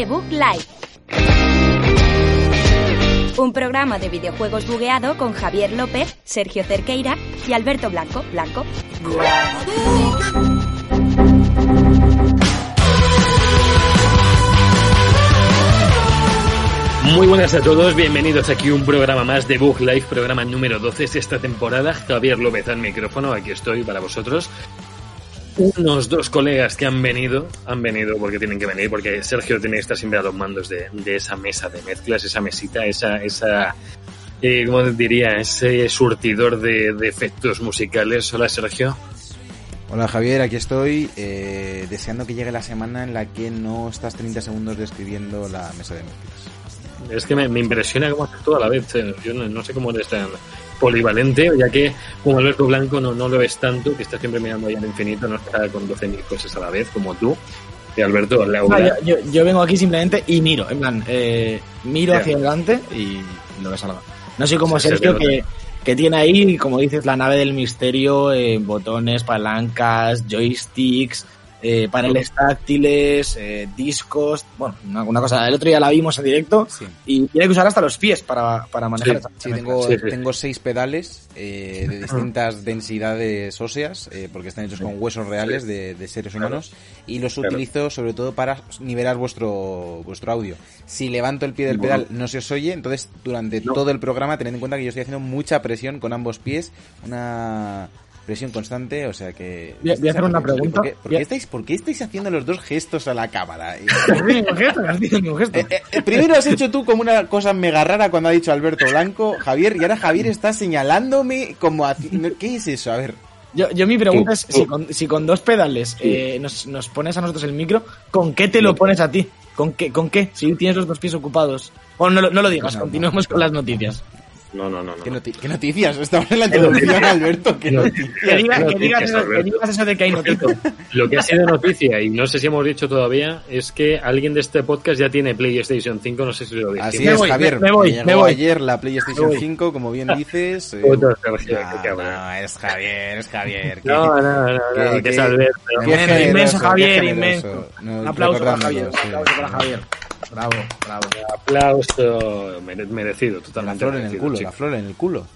The Book Live. Un programa de videojuegos bugueado con Javier López, Sergio Cerqueira y Alberto Blanco. Blanco. Muy buenas a todos, bienvenidos aquí a un programa más de Bug Live, programa número 12 de esta temporada. Javier López al micrófono, aquí estoy para vosotros. Unos dos colegas que han venido, han venido porque tienen que venir, porque Sergio tiene que estar siempre a los mandos de, de esa mesa de mezclas, esa mesita, esa, esa eh, ¿cómo diría? Ese surtidor de, de efectos musicales. Hola Sergio. Hola Javier, aquí estoy eh, deseando que llegue la semana en la que no estás 30 segundos describiendo la mesa de mezclas. Es que me, me impresiona cómo haces todo a la vez. eh. Yo no, no sé cómo eres tan polivalente, ya que como Alberto Blanco no, no lo ves tanto, que está siempre mirando ahí al infinito, no está con 12.000 cosas a la vez, como tú. Y Alberto, No, yo, yo, yo vengo aquí simplemente y miro, en plan, eh, miro hacia adelante y lo que salga. No soy como Sí, Sergio sí, que, que tiene ahí, como dices, la nave del misterio, eh, botones, palancas, joysticks, eh, paneles táctiles, eh, discos, bueno, una, una cosa. El otro día la vimos en directo Sí. y tiene que usar hasta los pies para, para manejar Sí, Sí, tengo, tengo seis pedales eh, de distintas densidades óseas, eh, porque están hechos con huesos reales de, de seres humanos, y los Claro. utilizo sobre todo para nivelar vuestro, vuestro audio. Si levanto el pie del pedal no se os oye, entonces durante No. todo el programa tened en cuenta que yo estoy haciendo mucha presión con ambos pies, una presión constante, o sea que... Voy a- voy a hacer una ¿Por qué- pregunta. ¿Por qué, por qué Voy a- estáis, por qué estáis haciendo los dos gestos a la cámara? Eh. Eh, eh, primero has hecho tú como una cosa mega rara cuando ha dicho Alberto Blanco, Javier, y ahora Javier está señalándome como... haci- ¿Qué es eso? A ver. Yo, yo mi pregunta es, si con, si con dos pedales eh, nos, nos pones a nosotros el micro, ¿con qué te lo pones a ti? ¿Con qué? ¿Con qué? Si tienes los dos pies ocupados. Bueno, no, lo- no lo digas, No, continuemos con las noticias. No, no, no. no. ¿Qué, noti- qué noticias? Estamos en la introducción, Alberto. ¿Qué ¿Qué noticias? Que, diga- ¿qué que digas eso, que digas eso de que hay noticias. Lo que ha sido noticia, y no sé si hemos dicho todavía, es que alguien de este podcast ya tiene PlayStation 5, no sé si lo dijimos. Así Me es, voy, Javier. me- me voy, llegó me voy. ayer la PlayStation Me voy. 5, como bien dices. eh, Sergio, no, no, es Javier, es Javier. No, no, no, no, que- que, es Alberto. Inmenso, Javier, inmenso. No, Un aplauso para Javier. Un aplauso para Javier. Bravo, bravo. Aplauso mere- merecido, La totalmente. flor en el merecido, culo, chico. la flor en el culo.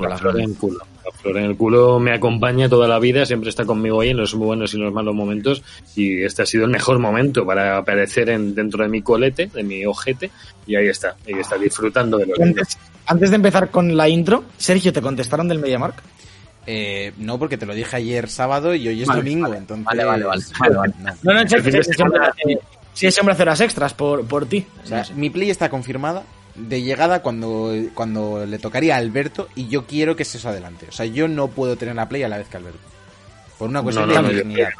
La flor en el culo. La flor en el culo me acompaña toda la vida, siempre está conmigo ahí en los buenos y en los malos momentos. Y este ha sido el mejor momento para aparecer en, dentro de mi colete, de mi ojete. Y ahí está, ahí está, disfrutando de lo Y Antes, antes de empezar con la intro, Sergio, ¿te contestaron del MediaMark? Eh, no, porque te lo dije ayer sábado y hoy es Vale, domingo, vale, entonces... vale, vale, vale, vale, vale. No. No, no, si ese hombre, hace horas extras por, por ti. O sea, No sé. mi play está confirmada de llegada cuando, cuando le tocaría a Alberto y yo quiero que se eso adelante. O sea, yo no puedo tener la play a la vez que Alberto. Por una cuestión no, de no, yo- dignidad.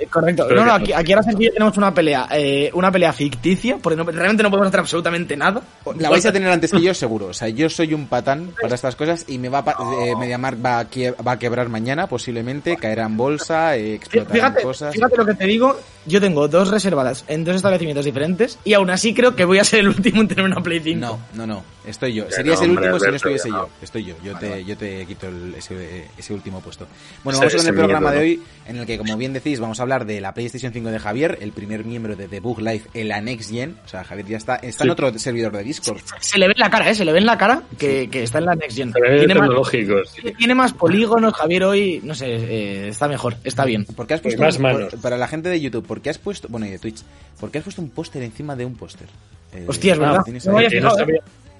Eh, Correcto. Pero No, no, aquí, aquí ahora yo tenemos una pelea, eh, una pelea ficticia, porque no- realmente no podemos hacer absolutamente nada. La vais a tener antes que yo, seguro. O sea, yo soy un patán para estas cosas y me va a pa- eh, va a, quie- va a quebrar mañana, posiblemente, caerá en bolsa, eh, explotarán Fíjate, cosas. fíjate lo que te digo, yo tengo dos reservadas en dos establecimientos diferentes y aún así creo que voy a ser el último en tener una Play 5. No, no, no. Estoy yo. Ya Serías no, el hombre, último si no estuviese yo. no. Estoy yo. Yo te, yo te quito el- ese, ese último puesto. Bueno, Ese- vamos con el programa miedo, de ¿no? hoy, en el que, como bien decís, vamos a hablar de la PlayStation 5 de Javier, el primer miembro de The Bug Life en la Next Gen. O sea, Javier ya está, está en otro servidor de Discord. Se le ve en la cara, ¿eh? Se le ve en la cara que, que está en la Next Gen. Tiene más, tecnológicos. sí. tiene más polígonos, Javier, hoy, no sé, eh, está mejor, está bien. ¿Por qué has Pues puesto más un- manos. por- para la gente de YouTube? ¿Por qué has puesto, bueno, y de Twitch, ¿por qué has puesto un póster encima de un póster? Eh, Hostia, es verdad.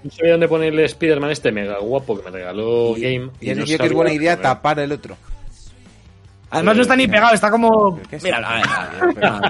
No sabía dónde ponerle Spider-Man este mega guapo que me regaló y, Game. y has no dicho que es buena idea tapar el otro. Además no está ni pegado, está como... ¿Pero qué es Mira, eso? a ver, Pero-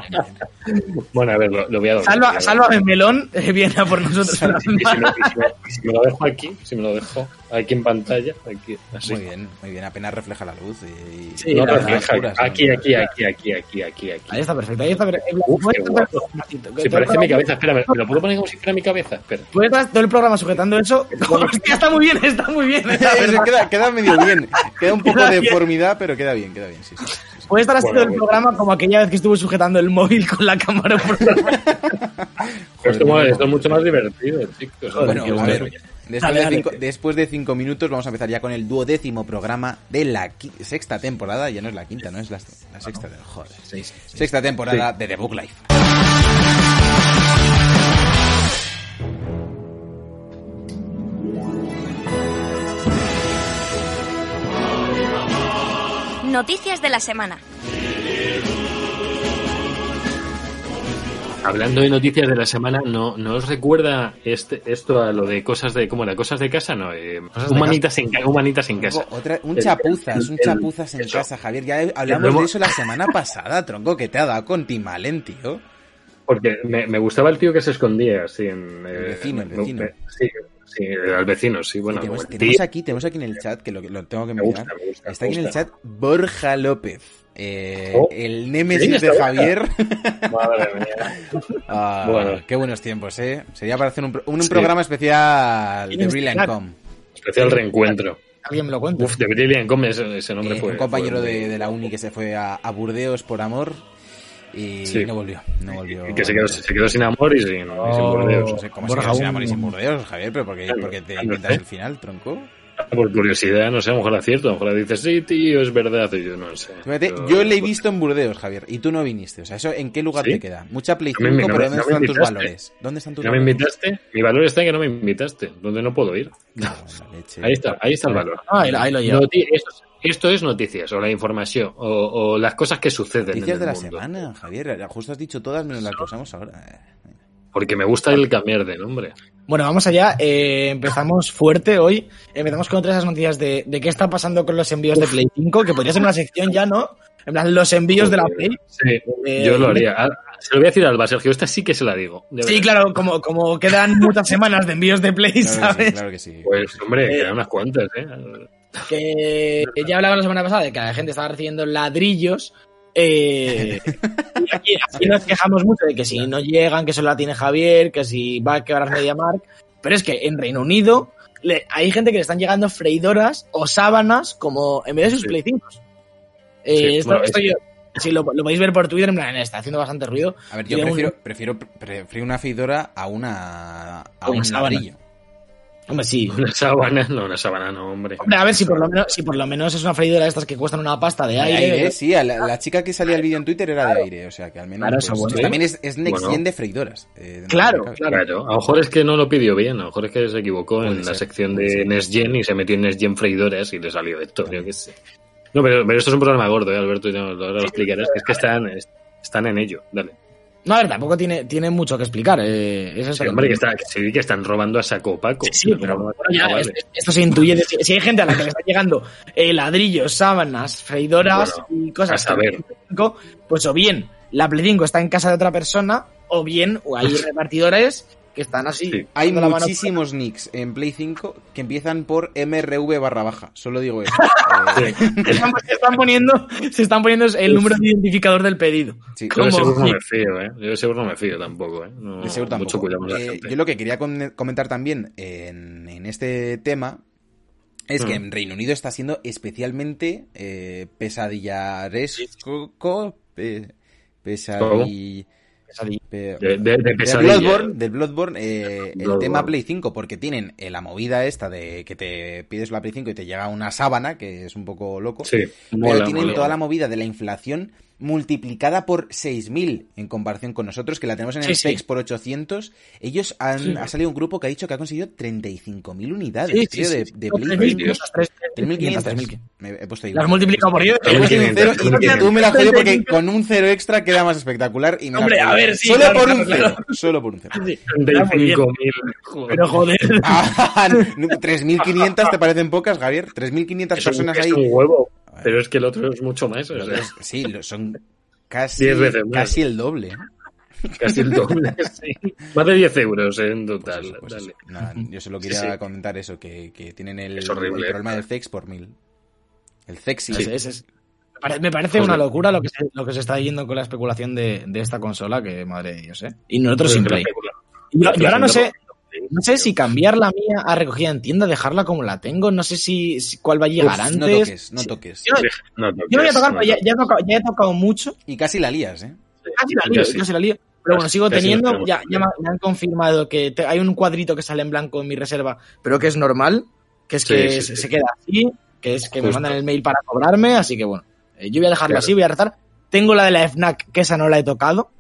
Bueno, a ver, lo, lo voy a doblar. Salva, salva de melón, eh, viene a por nosotros. Y si, me, y si me- y si me lo dejo aquí, si me lo dejo aquí en pantalla, aquí, así. Muy bien, muy bien. Apenas refleja la luz. Y, Sí, No refleja, oscuras, ¿no? aquí, aquí, aquí, aquí, aquí, aquí, aquí. Ahí está perfecto, ahí está perfecto. Uf, estar- guapo. Matito, Si parece mi cabeza, espera, ¿me lo puedo poner como si fuera mi cabeza? Espera. Puedes estar todo el programa sujetando eso. Hostia, está muy bien, está muy bien. Eh, queda, queda medio bien. Queda un poco Queda de deformidad, pero queda bien, queda bien. Sí, sí. Puede estar así Bueno, todo el bueno. programa como aquella vez que estuve sujetando el móvil con la cámara por Joder, esto es mucho más divertido, chicos. Bueno, a ver, Después. De cinco, minutos vamos a empezar ya con el duodécimo programa de la sexta temporada. Ya no es la quinta, ¿no? Es la, sexta. No. Joder. Sexta temporada de The Book Life. Noticias de la semana. Hablando de noticias de la semana, ¿no, no os recuerda este, esto a lo de cosas de, ¿cómo era? Cosas de casa? No, eh, humanitas, en, humanitas en casa. Otra- un El- chapuzas, un chapuzas en eso. casa, Javier. Ya hablamos de eso la semana pasada, tronco, que te ha dado con Timalen, tío. Porque me, me gustaba el tío que se escondía, así en... eh, El vecino, el vecino. me- sí, sí, al vecino, sí, bueno. tenemos, aquí, tenemos aquí en el chat, que lo, lo tengo que Me gusta, me gusta, Está aquí en el chat Borja López. Eh, Oh. el Sí, némesis de. Javier. Madre mía. Ah, Bueno. Qué buenos tiempos, ¿eh? Sería para hacer un, pro- un Sí. programa especial de Brilliant Com. Especial reencuentro. Alguien me lo cuenta. Uf, de Brilliant Com ese, ese nombre Eh, fue... un compañero fue de, de la uni que se fue a, a Burdeos por amor y Sí. no volvió. No volvió. y que se quedó, se quedó sin amor y sin, y sin Oh. bordeos. No sé cómo se quedó sin un- amor y sin Burdeos, Javier, pero porque, Claro, porque te claro, inventas ¿eh? el final, tronco. Por curiosidad, no sé, a lo mejor acierto, a lo mejor dices, sí, tío, es verdad, y yo no sé. Fíjate, Pero- yo le he visto en Burdeos, Javier, y tú no viniste. O sea, ¿eso en qué lugar ¿Sí? te queda? Mucha Play No me- 5, no pero me- ¿dónde no me están tus invitaste. valores? ¿Dónde están tus ¿No me valores? invitaste? Mi valor está en que no me invitaste, donde no puedo ir. La leche. Ahí está, ahí está el valor. Ah, ahí, ahí lo llevo. Esto, esto es noticias, o la información, o, o las cosas que suceden Noticias en de el la mundo. semana, Javier. Justo has dicho todas menos las que usamos ahora. Porque me gusta el cambiar de nombre. Bueno, vamos allá. Eh, empezamos fuerte hoy. Empezamos con otras noticias de, de qué está pasando con los envíos de Play 5, que podría ser una sección ya, ¿no? En plan, los envíos de la Play. Sí, Eh, yo lo haría. Ah, Se lo voy a decir a Alba, Sergio, esta sí que se la digo. Sí, claro, como, como quedan muchas semanas de envíos de Play, Claro que sí, ¿sabes? claro que sí. Pues, hombre, Eh, quedan unas cuantas, ¿eh? Que ya hablaba la semana pasada de que la gente estaba recibiendo ladrillos. Eh, y aquí, aquí nos quejamos mucho de que si no llegan, que solo la tiene Javier, que si va a quebrar MediaMark. Pero es que en Reino Unido le- hay gente que le están llegando freidoras o sábanas como en vez de sus Sí. Play 5. Eh, Sí, esto, bueno, esto es- yo- si lo, lo podéis ver por Twitter, en plan, está haciendo bastante ruido. A ver, yo de un- prefiero, prefiero, prefiero una feidora a una a Una un sábana. ladrillo. Hombre, sí. Una sábana, no, una sábana no, hombre. Hombre, a ver si por lo menos, si por lo menos es una freidora de estas que cuestan una pasta de De aire. aire, sí, a la, la chica que salía el vídeo en Twitter era de aire, o sea que al menos Claro, eso pues, bueno. también es, es next Bueno. gen de freidoras. eh, Claro, claro. Claro, a lo mejor es que no lo pidió bien, a lo mejor es que se equivocó Puede en la sección de ser. Next Gen y se metió en Next Gen freidoras y le salió esto, yo qué sé. No, pero, pero esto es un problema gordo, ¿eh, Alberto? Ya ahora lo explicarás, es que están, están en ello, dale. No, a ver, tampoco tiene, tiene mucho que explicar. Eh, eso Sí, está hombre, que, está, que sí que están robando a saco Paco. Sí, sí, pero bueno, ya, vale. es- esto se intuye. de- si, hay gente a la que le están llegando eh, ladrillos, sábanas, freidoras Bueno, y cosas, a saber. que- Play 5, pues o bien la Play 5 está en casa de otra persona, o bien o hay repartidores que están así. Sí. Hay muchísimos nicks en Play 5 que empiezan por MRV barra baja. Solo digo eso. Eh, Se están, se están poniendo, se están poniendo el número de identificador del pedido. sí, Yo seguro no me fío, ¿eh? Yo de seguro no me fío tampoco, ¿eh? No, de seguro Mucho cuidado con la Eh, gente. yo lo que quería comentar también en, en este tema es que Mm. en Reino Unido está siendo especialmente eh, pesadillaresco. pe- pe- De, de, de del pesadilla. Bloodborne, del Bloodborne, eh, el Bloodborne. tema Play 5, porque tienen eh, la movida esta de que te pides la Play 5 y te llega una sábana, que es un poco loco. Sí, pero mola, tienen mola. toda la movida de la inflación multiplicada por 6.000 en comparación con nosotros, que la tenemos en Sí, el sí. Specs por 800. Ellos han, Sí. ha salido un grupo que ha dicho que ha conseguido 35.000 unidades Sí, sí, tío, sí, de, sí. de Play 3.500, 5. 3.500, 3.500. Me he puesto ahí. Las multiplicado por 10. He puesto un 3.500, cero y 3.500. tú me la has jodido porque con un cero extra queda más espectacular y me Hombre, a ver, sí, Solo claro, por claro, un cero. claro. Solo por un cero. Sí, está muy bien. 35.000. Pero joder. Ah, 3.500 te parecen pocas, Javier. 3.500 Es un, personas es ahí. un huevo, pero es que el otro es mucho más. o sea, Sí, son casi, Diez veces más. casi el doble. ¿eh? casi el doble. sí. Más de 10 euros en Pues total. eso, pues dale. eso. Nada, yo solo quería Sí, sí. comentar eso, que, que tienen el, Es horrible, el eh. problema del sex por mil. El sexy. Es- es- es- me pare- Me parece una locura lo que se, lo que se está yendo con la especulación de, de esta consola, que madre de Dios, ¿eh? Y nosotros sin Play. Y yo, yo ahora no sé, no sé si cambiar la mía a recogida en tienda, dejarla como la tengo, no sé si, si- cuál va a llegar Uf, antes. no toques, no toques. Yo, No, yo voy a tocar, no pero ya, he tocado, ya he tocado mucho, Y casi la lías, ¿eh? casi la lío, Casi. casi la lío. Pero bueno, sigo casi teniendo, ya, ya me, han confirmado que te- hay un cuadrito que sale en blanco en mi reserva, pero que es normal, que es Sí, que sí, se, sí. se queda así, que es que me mandan el mail para cobrarme, así que bueno, eh, yo voy a dejarlo Claro. así, voy a rezar. Tengo la de la FNAC, que esa no la he tocado,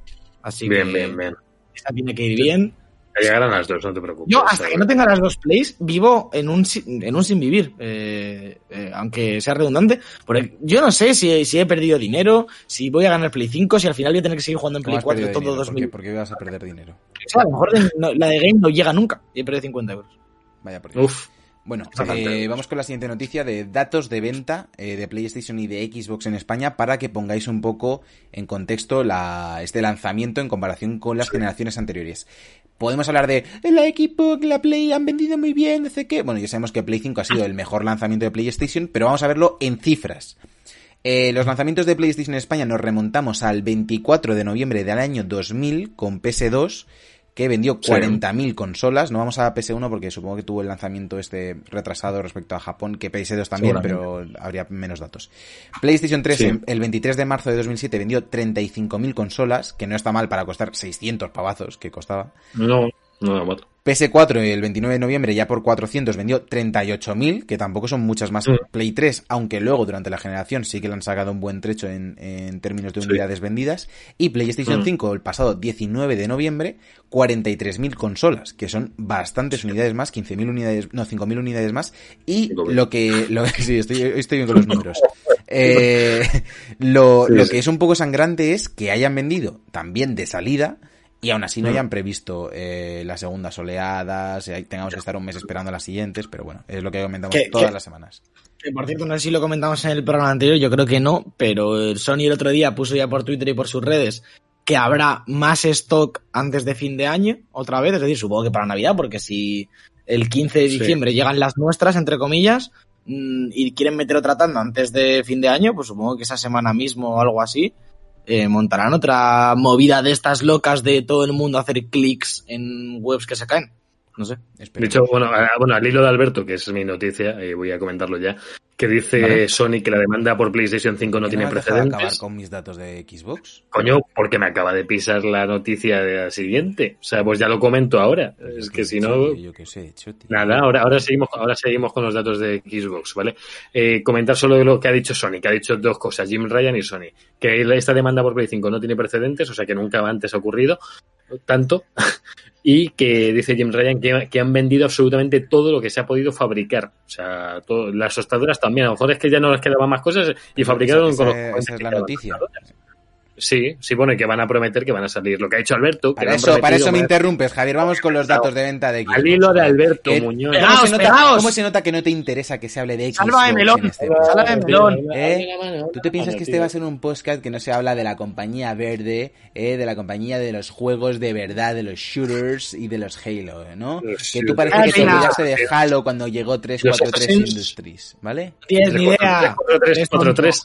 así Bien, que bien, bien. esta tiene que ir bien. Llegarán las dos, no te preocupes. Yo, hasta que no tenga las dos plays, vivo en un, en un sin vivir. eh, eh, aunque sea redundante. Porque yo no sé si, si he perdido dinero, si voy a ganar Play 5, si al final voy a tener que seguir jugando en ¿Cómo Play has 4 perdido todo dinero? ¿Por qué? 2000. ¿Por qué vas a perder dinero? O sea, a lo mejor de- no- la de Game no llega nunca y he perdido 50 euros. Vaya por Dios. Uf, Bueno, eh, vamos con la siguiente noticia de datos de venta eh, de PlayStation y de Xbox en España para que pongáis un poco en contexto la, este lanzamiento en comparación con las generaciones anteriores. Podemos hablar de la Xbox, la Play han vendido muy bien, no sé qué. Bueno, ya sabemos que Play 5 ha sido el mejor lanzamiento de PlayStation, pero vamos a verlo en cifras. Eh, los lanzamientos de PlayStation en España nos remontamos al 24 de noviembre del año 2000 con PS2 que vendió Sí. 40.000 consolas. No vamos a PS1 porque supongo que tuvo el lanzamiento este retrasado respecto a Japón, que PS2 también, pero habría menos datos. PlayStation 3 Sí. el 23 de marzo de 2007 vendió 35.000 consolas, que no está mal para costar 600 pavazos que costaba. no, no, mato. PS4 el 29 de noviembre ya por 400 vendió 38.000, que tampoco son muchas más. Mm. Play 3, aunque luego durante la generación sí que le han sacado un buen trecho en, en términos de Sí. unidades vendidas. Y PlayStation Mm. 5 el pasado 19 de noviembre, 43.000 consolas, que son bastantes unidades más, 15.000 unidades, no, 5.000 unidades más. Y 5.000. lo que, lo, sí, estoy, estoy bien con los números. Eh, lo, lo que es un poco sangrante es que hayan vendido también de salida y aún así no Mm. hayan previsto eh, las segundas oleadas, eh, tengamos que estar un mes esperando las siguientes, pero bueno, es lo que comentamos ¿Qué- todas qué? las semanas. Que por cierto, no sé si lo comentamos en el programa anterior, yo creo que no, pero Sony el otro día puso ya por Twitter y por sus redes que habrá más stock antes de fin de año, otra vez, es decir, supongo que para Navidad, porque si el 15 de Sí. diciembre llegan las nuestras, entre comillas, mm, y quieren meter otra tanda antes de fin de año, pues supongo que esa semana mismo o algo así, eh, montarán otra movida de estas locas de todo el mundo hacer clics en webs que se caen. No sé. De hecho, bueno, a- bueno, al hilo de Alberto, que es mi noticia, eh, voy a comentarlo ya, que dice Vale. Sony que la demanda por PlayStation 5 no ¿Que tiene has dejado acabar precedentes. con mis datos de Xbox? Coño, porque me acaba de pisar la noticia de la siguiente. O sea, pues ya lo comento ahora. Es que si no, Yo qué sé, choti. Nada, ahora, ahora seguimos, ahora seguimos con los datos de Xbox, ¿vale? Eh, comentar solo de lo que ha dicho Sony, que ha dicho dos cosas, Jim Ryan y Sony. Que esta demanda por Play 5 no tiene precedentes, o sea que nunca antes ha ocurrido tanto. Y que dice Jim Ryan que, que han vendido absolutamente todo lo que se ha podido fabricar. O sea, todo- las tostadoras también. A lo mejor es que ya no les quedaban más cosas y fabricaron esa, con los esa- es la noticia. Sí, sí, bueno, y que van a prometer que van a salir. Lo que ha dicho Alberto. Para eso, para eso me interrumpes, Javier. Vamos con los datos de venta de Xbox. Al hilo de Alberto Que- Muñoz. ¿Cómo, Pegaos, se nota, pegaos. cómo se nota que no te interesa que se hable de Xbox Sálvame, melón. en este Sálvame, melón. ¿Eh? ¿Tú te piensas que este va a ser un podcast que no se habla de la compañía verde, eh, de la compañía de los juegos de verdad, de los shooters y de los Halo, ¿no? Los Que tú parece que te olvidaste de Halo cuando llegó 343 Assassins. Industries, ¿vale? Tienes ni idea. 3, 4, 3.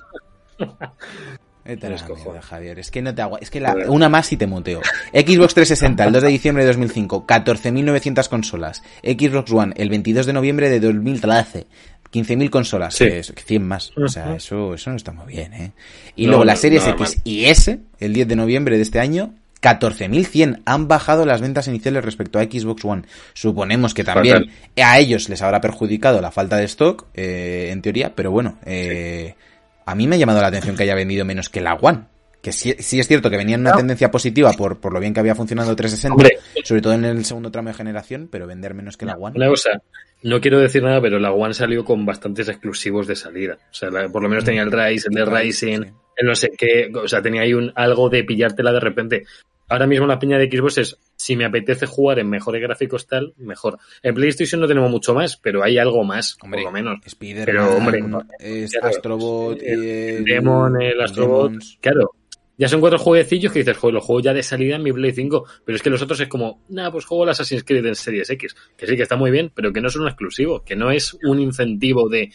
Vete a Tres la cojones. mierda, Javier. Es que no te agua... Es que la... una más y te muteo. Xbox 360, el 2 de diciembre de 2005, 14.900 consolas. Xbox One, el 22 de noviembre de 2013. 15.000 consolas, Sí. es 100 más. O sea, eso, eso no está muy bien, ¿eh? Y No, luego las series X y S, el 10 de noviembre de este año, 14.100 han bajado las ventas iniciales respecto a Xbox One. Suponemos que también a ellos les habrá perjudicado la falta de stock, eh, en teoría, pero bueno, eh, a mí me ha llamado la atención que haya vendido menos que la One. Que sí, sí es cierto que venía en una tendencia positiva por, por lo bien que había funcionado 360, Hombre. sobre todo en el segundo tramo de generación, pero vender menos que la One. Una cosa, no quiero decir nada, pero la One salió con bastantes exclusivos de salida. O sea, la- por lo menos tenía el Rise, el de Rising, Sí. el no sé qué. O sea, tenía ahí un, algo de pillártela de repente. Ahora mismo la piña de Xbox es, si me apetece jugar en mejores gráficos tal, mejor. En PlayStation no tenemos mucho más, pero hay algo más, Hombre, por lo menos. Spider-Man, Pero, hombre, es claro, Astrobot, el- el Demon, el Astrobot, Demons. claro. Ya son cuatro jueguecillos que dices, joder, los juego ya de salida en mi Play 5, pero es que los otros es como, nada, pues juego el Assassin's Creed en Series X, que sí que está muy bien, pero que no es un exclusivo, que no es un incentivo de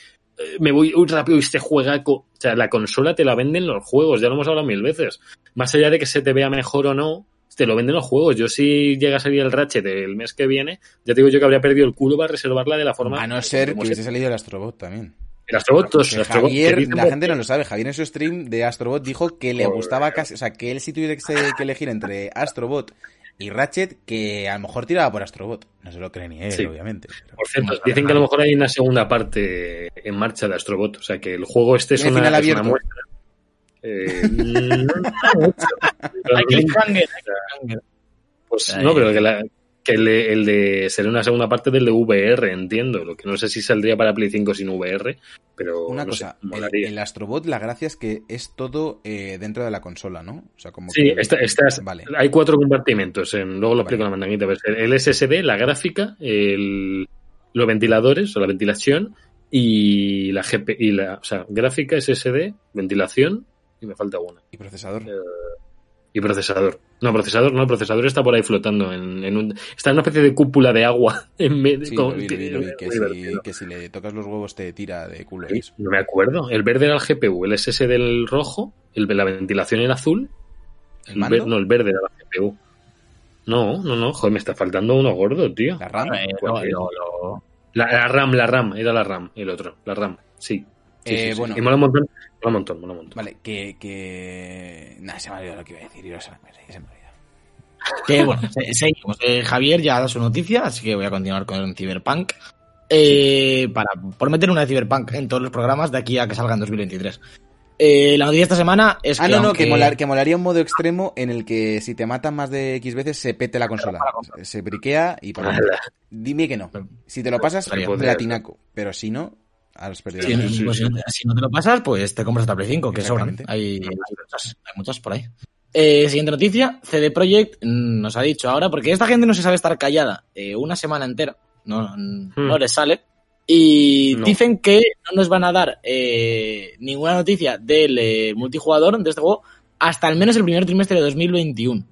me voy muy rápido y este juegaco. O sea, la consola te la venden los juegos, ya lo hemos hablado mil veces. Más allá de que se te vea mejor o no, te lo venden los juegos. Yo si llega a salir el Ratchet el mes que viene, ya te digo yo que habría perdido el culo para reservarla de la forma... A no ser que hubiese se- salido el Astrobot también. El Astrobot, los Que Astrobot, Javier, dicen la gente no lo sabe, Javier en su stream de Astrobot dijo que le gustaba casi, o sea, que él si tuviera que, que elegir entre Astrobot y Ratchet, que a lo mejor tiraba por Astrobot. No se lo cree ni él, Sí. obviamente. pero- Por cierto, dicen que a lo mejor hay una segunda parte en marcha de Astrobot. O sea, que el juego este es ¿Tiene una, final es una abierto? muestra. Eh, no que cliffhanger, hay cliffhanger. Pues no, pero que la, que el de, el de será una segunda parte del de VR, entiendo. Lo que no sé si saldría para Play 5 sin VR, pero Una no cosa, sé, el, el Astrobot, la gracia es que es todo eh, dentro de la consola, ¿no? O sea, como Sí, que- esta- estas, Vale. hay cuatro compartimentos. En, luego lo explico Vale. en la mandanguita. pero El SSD, la gráfica, el, los ventiladores o la ventilación y la GP y la, o sea, gráfica, SSD, ventilación y me falta una. Y procesador. Eh, Y procesador. No, procesador no, el procesador está por ahí flotando en, en un, está en una especie de cúpula de agua en medio. Sí, con- lo vi, lo vi, lo vi, que, si, divertido. que si le tocas los huevos te tira de culo. Sí. No me acuerdo. El verde era el GPU, el SSD el rojo, el de la ventilación el azul. ¿El El mando? ver- no, el verde era la GPU. No, no, no, joder, me está faltando uno gordo, tío. La RAM. Eh, La, la RAM, la RAM, era la RAM, el otro, la RAM, sí. Sí, Eh, sí, sí. bueno. Y mola un montón, mola un montón, mola un montón. Vale, que... que... Nah, se me ha olvidado lo que iba a decir. ser- se me ha olvidado. Que bueno, se- seguimos. Eh, Javier ya ha dado su noticia, así que voy a continuar con Cyberpunk. Eh, para por meter una de Cyberpunk en todos los programas de aquí a que salga en 2023. Eh, la noticia de esta semana es Ah, que. no, no, aunque- que, molar- que molaría un modo extremo en el que si te matan más de X veces se pete la consola. Se briquea y Ala. Dime que no. Si te lo pasas, platinaco. Pero si no, has perdido. Sí, la sí, pues, sí. si no- si no te lo pasas, pues te compras otra Play 5, que sobran. Hay, hay muchas, hay muchas por ahí. Eh, siguiente noticia, CD Projekt nos ha dicho ahora, porque esta gente no se sabe estar callada eh, una semana entera, no, no les sale, y No. dicen que no nos van a dar eh, ninguna noticia del eh, multijugador de este juego hasta al menos el primer trimestre de 2021.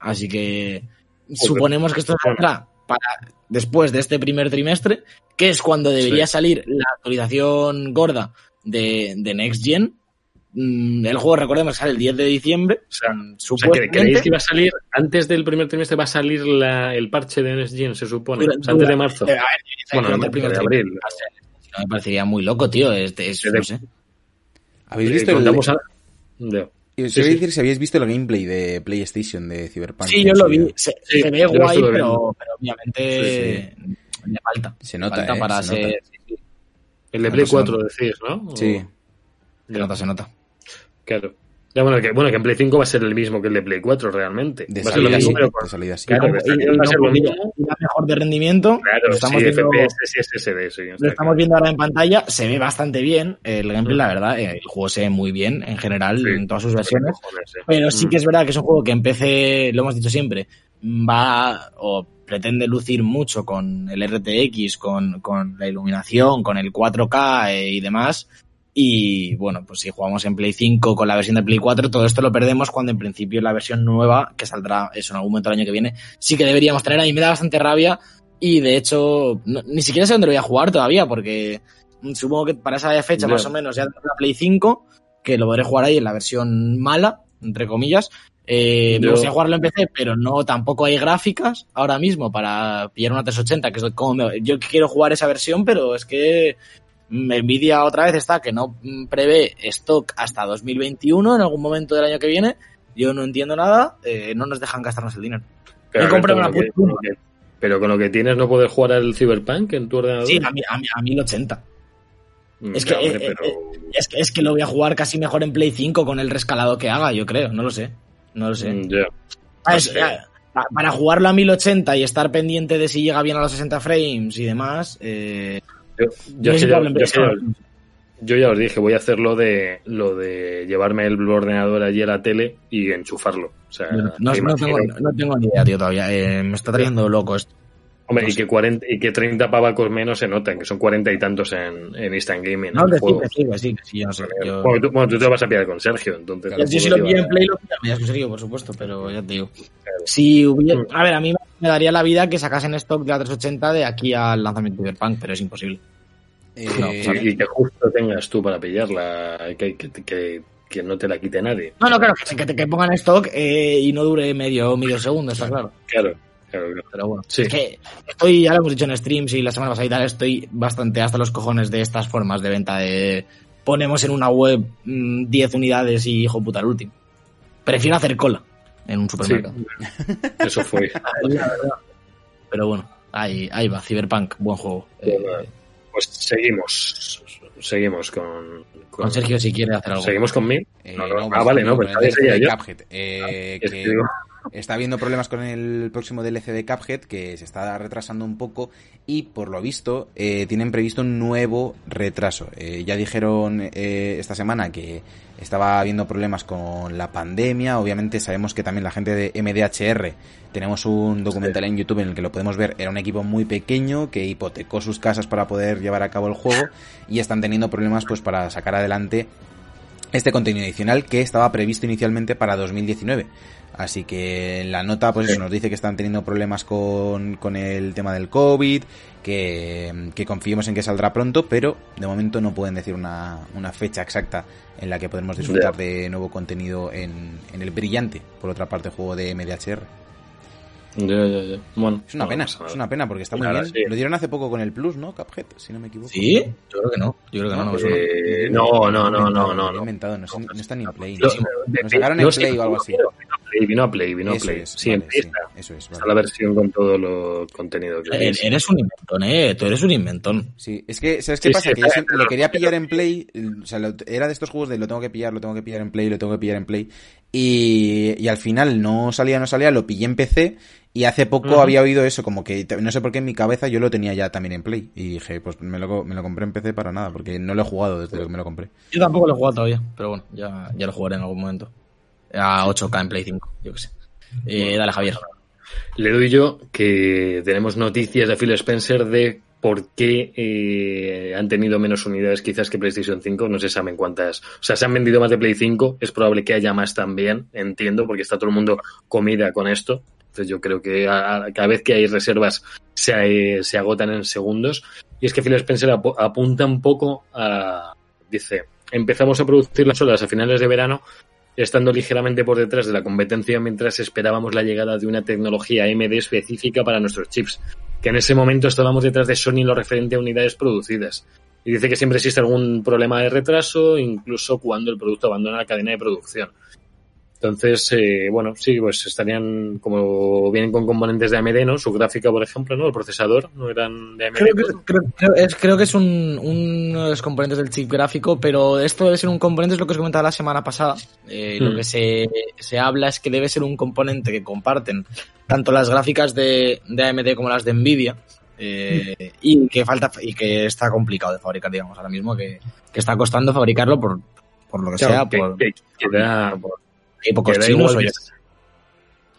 Así que suponemos que esto saldrá para después de este primer trimestre, que es cuando debería Sí. salir la actualización gorda de, de Next Gen. Mm, El juego, recordemos, sale el 10 de diciembre. O sea, O sea, ¿que supuestamente. ¿creéis que va a salir antes del primer trimestre va a salir la- el parche de Next Gen, se supone? Dura- O sea, antes de marzo. Eh, a ver, Bueno, el primer de abril. No, me parecería muy loco, tío. Este, es, no sé. ¿Habéis Eh, visto el, a- Os Sí, iba a sí. decir si habéis visto el gameplay de PlayStation de Cyberpunk. Sí, yo lo vi. Se, Sí, se ve guay, pero, obviamente le falta. Se nota, falta eh, para se ser. nota. sí, sí, El de Play no sé, 4 decís, ¿no? O- Sí. se nota, se nota. Claro. Ya, bueno, que, bueno, que en Play 5 va a ser el mismo que el de Play 4 realmente. De va a ser lo mismo, sí, pero de con- salida, sí. Claro, Y- de y- salida y- va a ser lo y- mismo. y la mejor de rendimiento. Claro, lo estamos sí, viendo, FPS, sí, SSD, sí. lo estamos claro. viendo ahora en pantalla. Se ve bastante bien. El gameplay, Mm. la verdad, eh, el juego se ve muy bien en general, Sí. en todas sus versiones. Eh. Pero sí Mm. que es verdad que es un juego que en PC, lo hemos dicho siempre, va o pretende lucir mucho con el RTX, con, con la iluminación, con el 4K eh, y demás. Y bueno, pues si jugamos en Play 5 con la versión de Play 4, todo esto lo perdemos cuando en principio la versión nueva, que saldrá eso en algún momento del año que viene, sí que deberíamos tener. A mí me da bastante rabia y de hecho no- ni siquiera sé dónde lo voy a jugar todavía porque supongo que para esa fecha más o menos ya tendré la Play 5, que lo podré jugar ahí en la versión mala, entre comillas. Eh, me Yo- gustaría jugarlo en PC, pero no tampoco hay gráficas ahora mismo para pillar una 380, que es como me- yo quiero jugar esa versión, pero es que Nvidia otra vez está que no mm, prevé stock hasta 2021 en algún momento del año que viene. Yo no entiendo nada, eh, no nos dejan gastarnos el dinero. Pero, una que- que- pero con lo que tienes no puedes jugar al Cyberpunk en tu ordenador. Sí, a, mí, a, mí- a 1080. Mm, es que, hombre, eh, pero- Es que, es que lo voy a jugar casi mejor en Play 5 con el rescalado que haga, yo creo, no lo sé. No lo sé. Mm. Ah, no es- sé. ah, pa- para jugarlo a 1080 y estar pendiente de si llega bien a los 60 frames y demás, eh, Yo, ya- yo os dije, voy a hacer lo de lo de llevarme el ordenador allí a la tele y enchufarlo. O sea, no, tengo, no tengo ni idea, tío, todavía. Eh, me está trayendo loco esto. Hombre, no y sé. que 40 y que 30 pavacos menos se notan, que son 40 y tantos en, en Instant Gaming. No, que sí, juego. que sí, que sí, que sí, yo no sé. Yo, Bueno, tú, bueno, tú te lo vas a pillar con Sergio, entonces. Claro, yo si lo pillo en Play, lo pillo en serio, por supuesto, pero ya te digo. Si hubiera, Mm. a ver, a mí me daría la vida que sacasen stock de la 380 de aquí al lanzamiento de Cyberpunk, pero es imposible. Eh, No, y, que justo tengas tú para pillarla, que, que, que, que no te la quite nadie. No, no, claro, que, que, que pongan stock eh, y no dure medio, medio segundo, está claro. Claro, claro, claro. Pero bueno, Sí. es que estoy, ya lo hemos dicho en streams y la semana pasada y tal, estoy bastante hasta los cojones de estas formas de venta de ponemos en una web mm, 10 unidades y hijo puta el último. Prefiero hacer cola en un supermercado. Eso fue. Pero bueno, ahí, ahí va, Cyberpunk, buen juego. Eh, Pues seguimos. Seguimos con. con Sergio si quiere hacer algo. ¿Seguimos con mí? eh, No, no, no, ah, pues, vale, no, pues el todavía DLC de seguía yo. Cuphead, eh, Es que- que digo, está habiendo problemas con el próximo DLC de Cuphead, que se está retrasando un poco, y por lo visto, eh, tienen previsto un nuevo retraso. Eh, ya dijeron eh, esta semana que estaba habiendo problemas con la pandemia. Obviamente sabemos que también la gente de MDHR, tenemos un documental en YouTube en el que lo podemos ver, era un equipo muy pequeño que hipotecó sus casas para poder llevar a cabo el juego y están teniendo problemas pues para sacar adelante este contenido adicional que estaba previsto inicialmente para 2019. Así que en la nota pues eso, nos dice que están teniendo problemas con, con el tema del COVID, que, que, confiemos en que saldrá pronto, pero de momento no pueden decir una, una fecha exacta en la que podemos disfrutar de nuevo contenido en, en el brillante, por otra parte, juego de MDHR. Ya, ya, ya. Bueno, Es una no pena, es una pena porque está muy bien. sí. Lo dieron hace poco con el Plus, ¿no? Cuphead, si no me equivoco. ¿Sí? Yo creo que no. Yo creo que no, no me suena. Eh, no, no, no, no, no, no. inventado, no, está- no está ni en Play. Lo- ¿no? Lo sacaron en no, Play o algo así. Vino a Play, vino a Play, vino a Play. es, sí, vale, empieza. Eso es, Está la versión con todo lo contenido que Eres, un inventón, eh. Tú eres un inventón. Sí, es que, ¿sabes qué Sí, pasa? sí, que yo siempre lo quería pillar en Play, o sea, lo- era de estos juegos de lo tengo que pillar, lo tengo que pillar en Play, lo tengo que pillar en Play, y, y al final no salía, no salía, lo pillé en PC, y hace poco había oído eso, como que no sé por qué en mi cabeza yo lo tenía ya también en Play, y dije, pues me lo, me lo compré en PC para nada, porque no lo he jugado desde que me lo compré. Yo tampoco lo he jugado todavía, pero bueno, ya, ya lo jugaré en algún momento. A 8K en Play 5, yo qué sé. Eh, dale, Javier. Le doy yo que tenemos noticias de Phil Spencer de por qué eh, han tenido menos unidades quizás que PlayStation 5. No se saben cuántas. O sea, se han vendido más de Play 5. Es probable que haya más también, entiendo, porque está todo el mundo comida con esto. Entonces yo creo que cada vez que hay reservas se, se agotan en segundos. Y es que Phil Spencer apu- apunta un poco a... Dice, empezamos a producir las olas a finales de verano estando ligeramente por detrás de la competencia mientras esperábamos la llegada de una tecnología AMD específica para nuestros chips, que en ese momento estábamos detrás de Sony en lo referente a unidades producidas. Y dice que siempre existe algún problema de retraso, incluso cuando el producto abandona la cadena de producción. Entonces, eh, bueno, sí, pues estarían como vienen con componentes de AMD, ¿no? Su gráfica, por ejemplo, ¿no? El procesador, ¿no eran de AMD? Creo que, creo, creo- es, creo que es un, uno de los componentes del chip gráfico, pero esto debe ser un componente, es lo que os comentaba la semana pasada. Eh, Lo Hmm. que se, se habla es que debe ser un componente que comparten tanto las gráficas de, de AMD como las de Nvidia. eh, y que falta y que está complicado de fabricar, digamos, ahora mismo, que, que está costando fabricarlo por, por lo que claro, sea, que- por que- que da- hay pocos que da chinos igual o que yo-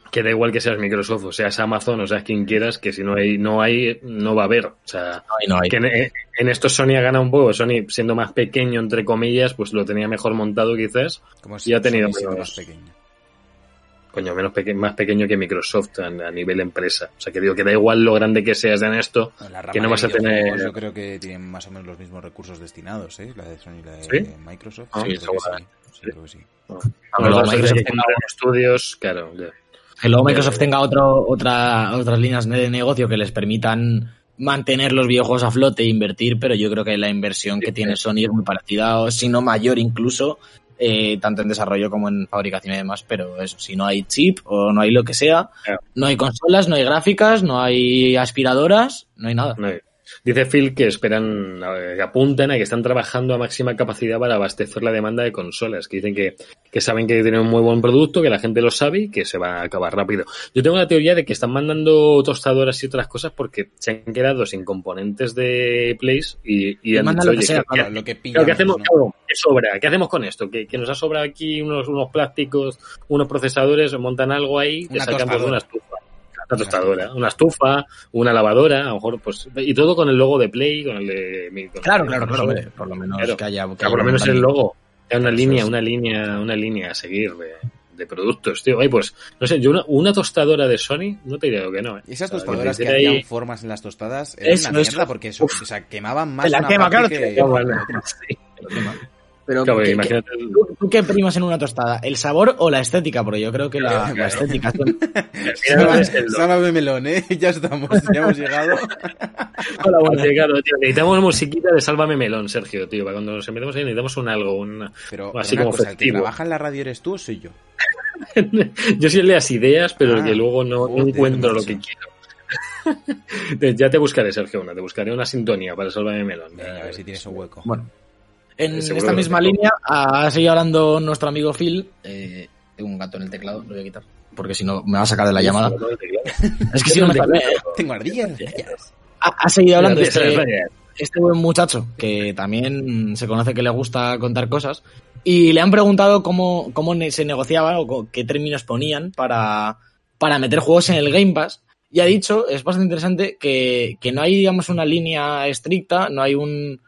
que da igual que seas Microsoft o seas Amazon o seas quien quieras, que si no hay, no hay, no va a haber. O sea, no hay, no hay. que en, en esto Sony ha ganado un poco. Sony, siendo más pequeño, entre comillas, pues lo tenía mejor montado quizás. Como Y ha tenido menos- más pequeño. Coño, menos peque- más pequeño que Microsoft a, a nivel empresa. O sea, que digo que da igual lo grande que seas en esto. Que no vas a tener- Yo creo que tienen más o menos los mismos recursos destinados, ¿eh? La de Sony y la de ¿Sí? Microsoft. Ah, creo sí, que seguramente. sí. Sí, creo que sí. A Microsoft que tenga- estudios, claro. ya. Que luego Microsoft tenga otro, otra, otras líneas de negocio que les permitan mantener los videojuegos a flote e invertir, pero yo creo que la inversión que tiene Sony es muy parecida, o si no mayor incluso, eh, tanto en desarrollo como en fabricación y demás, pero eso, si no hay chip o no hay lo que sea, Claro. no hay consolas, no hay gráficas, no hay aspiradoras, no hay nada. No hay- Dice Phil que esperan, eh, que apuntan a que están trabajando a máxima capacidad para abastecer la demanda de consolas, que dicen que, que saben que tienen un muy buen producto, que la gente lo sabe y que se va a acabar rápido. Yo tengo la teoría de que están mandando tostadoras y otras cosas porque se han quedado sin componentes de Place y, y han dicho, lo que sea, ¿qué- Claro, lo que Claro, pillamos, ¿qué hacemos? ¿no? Claro, ¿qué sobra? ¿Qué hacemos con esto? Que, que nos ha sobrado aquí unos, unos plásticos, unos procesadores, montan algo ahí, te Una sacan pues, tostadora. una estufa. Una tostadora, una estufa, una lavadora, a lo mejor, pues, y todo con el logo de Play, con el de. mi- con Claro, el claro, claro, hombre, por lo menos Claro. que haya... que haya por lo menos el logo. Hay una línea, es. una línea, una línea a seguir de, de productos, tío. Ay, pues, no sé, yo una, una tostadora de Sony, no te diría que no, ¿eh? Esas O sea, tostadoras que meter ahí- hacían formas en las tostadas eran Eso, una eso. mierda porque eso, o sea, quemaban más la una quema, parte claro, que... quema, Bueno, sí. Pero, Claro, ¿qué- qué- imagínate. ¿tú, tú qué primas en una tostada? ¿El sabor o la estética? Porque yo creo que la, Claro. la estética... El- sálvame melón, ¿eh? Ya estamos, ya hemos llegado. Hola, Hemos llegado, tío. Necesitamos musiquita de Sálvame Melón, Sergio, tío. Para cuando nos metemos ahí necesitamos un algo. Un... Pero Así una como cosa, ¿el que festivo. trabaja en la radio eres tú o soy yo? Yo sí las ideas, pero Ah, que luego no, encuentro lo que quiero. Ya te buscaré, Sergio, una. Te buscaré una sintonía para Sálvame Melón. Venga, a ver si tienes un hueco. Bueno, en Seguro esta misma línea ha seguido hablando nuestro amigo Phil. Eh, tengo un gato en el teclado, lo voy a quitar. porque si no me va a sacar de la llamada. Es que si no me sale. Tengo ardillas. Ha, ha seguido hablando este, este buen muchacho, que también se conoce que le gusta contar cosas, y le han preguntado cómo, cómo se negociaba o qué términos ponían para, para meter juegos en el Game Pass. Y ha dicho, es bastante interesante, que, que no hay, digamos, una línea estricta, no hay un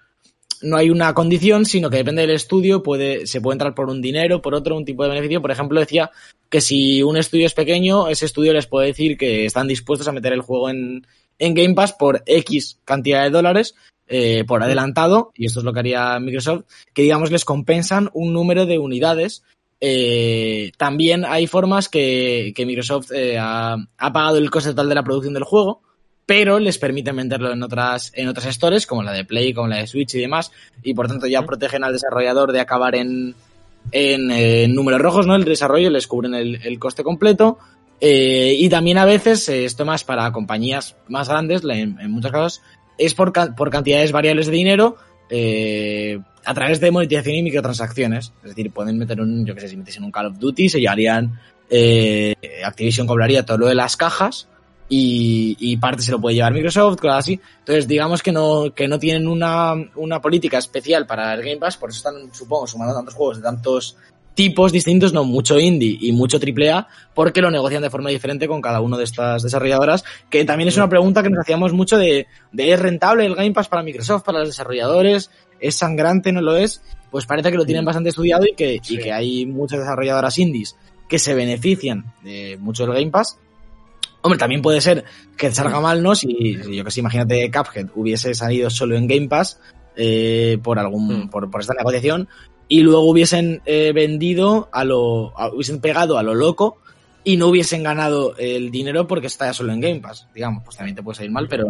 no hay una condición, sino que depende del estudio, puede, se puede entrar por un dinero, por otro, un tipo de beneficio. Por ejemplo, decía que si un estudio es pequeño, ese estudio les puede decir que están dispuestos a meter el juego en, en Game Pass por X cantidad de dólares eh, por adelantado, y esto es lo que haría Microsoft, que digamos les compensan un número de unidades. Eh, también hay formas que, que Microsoft eh, ha, ha pagado el coste total de la producción del juego, pero les permiten venderlo en otras, en otras stores, como la de Play, como la de Switch y demás, y por tanto ya protegen al desarrollador de acabar en, en, eh, números rojos, ¿no? El desarrollo les cubren el, el coste completo. Eh, y también a veces, eh, esto más para compañías más grandes, en, en muchos casos, es por, ca- por cantidades variables de dinero eh, a través de monetización y microtransacciones. Es decir, pueden meter un, yo que sé, si metiesen un Call of Duty, se llevarían, Activision cobraría todo lo de las cajas y, y parte se lo puede llevar Microsoft, cosas así. Entonces, digamos que no, que no tienen una, una política especial para el Game Pass, por eso están, supongo, sumando tantos juegos de tantos tipos distintos, no mucho indie y mucho triple A, porque lo negocian de forma diferente con cada una de estas desarrolladoras, que también es una pregunta que nos hacíamos mucho de, de ¿es rentable el Game Pass para Microsoft, para los desarrolladores? ¿Es sangrante, no lo es? Pues parece que lo tienen bastante estudiado y que, Sí. y que hay muchas desarrolladoras indies que se benefician de mucho del Game Pass. Hombre, también puede ser que salga mal, ¿no? Si, yo que sé, imagínate Cuphead hubiese salido solo en Game Pass eh, por algún, Mm. por, por esta negociación y luego hubiesen eh, vendido a lo, a- hubiesen pegado a lo loco y no hubiesen ganado el dinero porque está solo en Game Pass, digamos, pues también te puede salir mal, pero,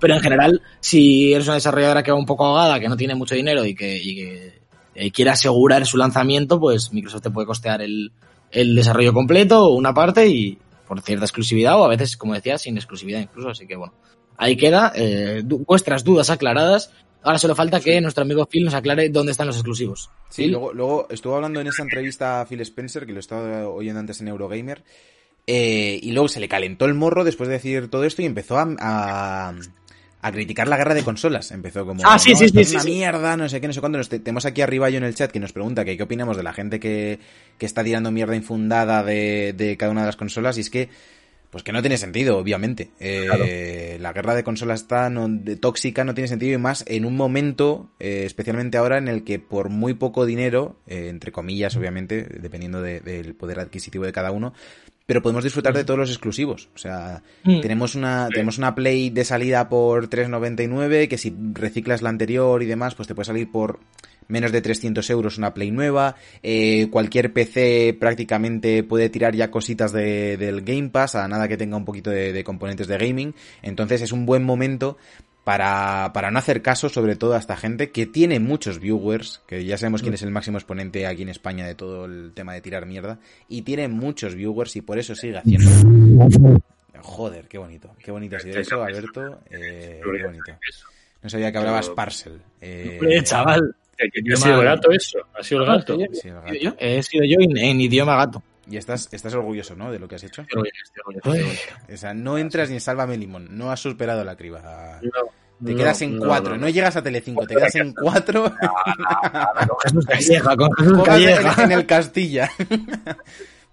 pero en general, si eres una desarrolladora que va un poco ahogada, que no tiene mucho dinero y que, y que eh, quiere asegurar su lanzamiento, pues Microsoft te puede costear el, el desarrollo completo o una parte y por cierta exclusividad o a veces, como decía, sin exclusividad incluso, así que bueno, ahí queda, eh, du- vuestras dudas aclaradas. Ahora solo falta que nuestro amigo Phil nos aclare dónde están los exclusivos. Sí, luego, luego estuvo hablando en esa entrevista a Phil Spencer, que lo estaba oyendo antes en Eurogamer, eh, y luego se le calentó el morro después de decir todo esto y empezó a, a, a criticar la guerra de consolas. Empezó como, Ah, sí, "No, sí, esto sí, es sí, una sí. mierda, no sé qué, no sé cuándo. Nos te- tenemos aquí arriba yo en el chat que nos pregunta que qué opinamos de la gente que, que está tirando mierda infundada de, de cada una de las consolas y es que pues que no tiene sentido, obviamente. Eh, La guerra de consolas está no, de tóxica, no tiene sentido y más en un momento, eh, especialmente ahora, en el que por muy poco dinero, eh, entre comillas, obviamente, dependiendo de- del poder adquisitivo de cada uno, pero podemos disfrutar de todos los exclusivos. O sea, Mm. tenemos una tenemos una Play de salida por 3,99, que si reciclas la anterior y demás, pues te puede salir por menos de 300 euros una Play nueva. Eh, cualquier PC prácticamente puede tirar ya cositas de- del Game Pass, a nada que tenga un poquito de, de componentes de gaming. Entonces es un buen momento para, para no hacer caso sobre todo a esta gente que tiene muchos viewers, que ya sabemos quién es el máximo exponente aquí en España de todo el tema de tirar mierda, y tiene muchos viewers y por eso sigue haciendo. Joder, qué bonito, qué bonito ha sido eso, Alberto, eh, qué bonito. No sabía que hablabas parcel. Eh, Hombre, chaval. ¿Ha sido el gato eso? ¿Ha sido el gato? El gato. ¿He sido yo? He sido yo en, en idioma gato. Y estás, estás orgulloso, ¿no? De lo que has hecho. Estoy orgulloso, estoy orgulloso, estoy orgulloso. O sea, no entras ni en Sálvame Limón, no has superado la criba. No, Te quedas en no, cuatro, no, no. llegas a Telecinco, te quedas en cuatro. Con Jesús Calleja, con Jesús en, Calleja. en el Castilla.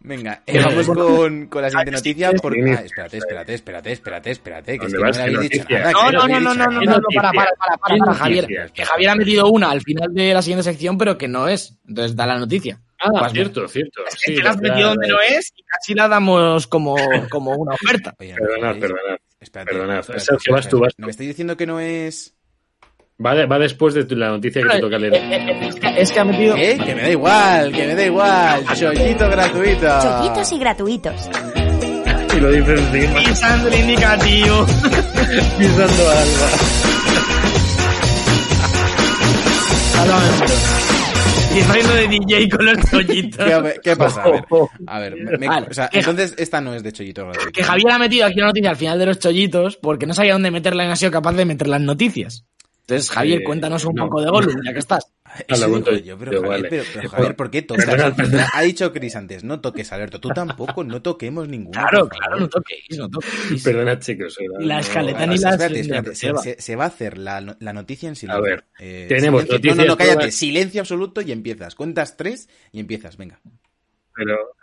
Venga, eh, vamos con, con la siguiente noticia. Porque... Ah, espérate, espérate, espérate, espérate, espérate, que es ¿Dónde que no vas? me ¿Qué habéis dicho noticia? nada. No, que no, no, no, no, no, nada. no, para, para, para, para, para, Javier. Que Javier ha metido una al final de la siguiente sección, pero que no es. Entonces da la noticia. Ah, cierto, cierto. Es Sí, que la has metido donde no es y casi la damos como, como una oferta. Oye, Perdonad, perdonad. Espérate, Perdonad. espérate, Sergio, vas tú, vas ¿No me estáis diciendo que no es...? Va, de- va después de tu- la noticia que te toca Eh, leer. eh, Es que, es que ha metido. ¿Eh? Que me da igual, que me da igual. Chollito gratuito. Chollitos y gratuitos. Y lo dices encima, Pisando el indicativo. pisando alba. Y está yendo de DJ con los chollitos. ¿Qué, qué pasa? A ver, a ver me- Vale. o sea, entonces esta no es de Chollito gratuito. Que Javier ha metido aquí una noticia al final de los chollitos porque no sabía dónde meterla y no ha sido capaz de meterla en noticias. Entonces, Javier, Eh, cuéntanos un no. poco de Gollum, ya que estás. Eso digo yo, pero, yo, Javier, vale. pero, pero, Javier, ¿por qué tocas? Ha dicho Chris antes, no toques Alberto. Tú tampoco, no toquemos ninguno. Claro, claro, no toquéis, no toquéis. Perdona, chicos. eh, Y la escaleta ni las- espérate, espérate, se, lleva. se- se va a hacer la, no- la noticia en silencio. A ver, Eh, tenemos silencio- No, no, no, cállate. todas- Silencio absoluto y empiezas. Cuentas tres y empiezas, venga. Pero.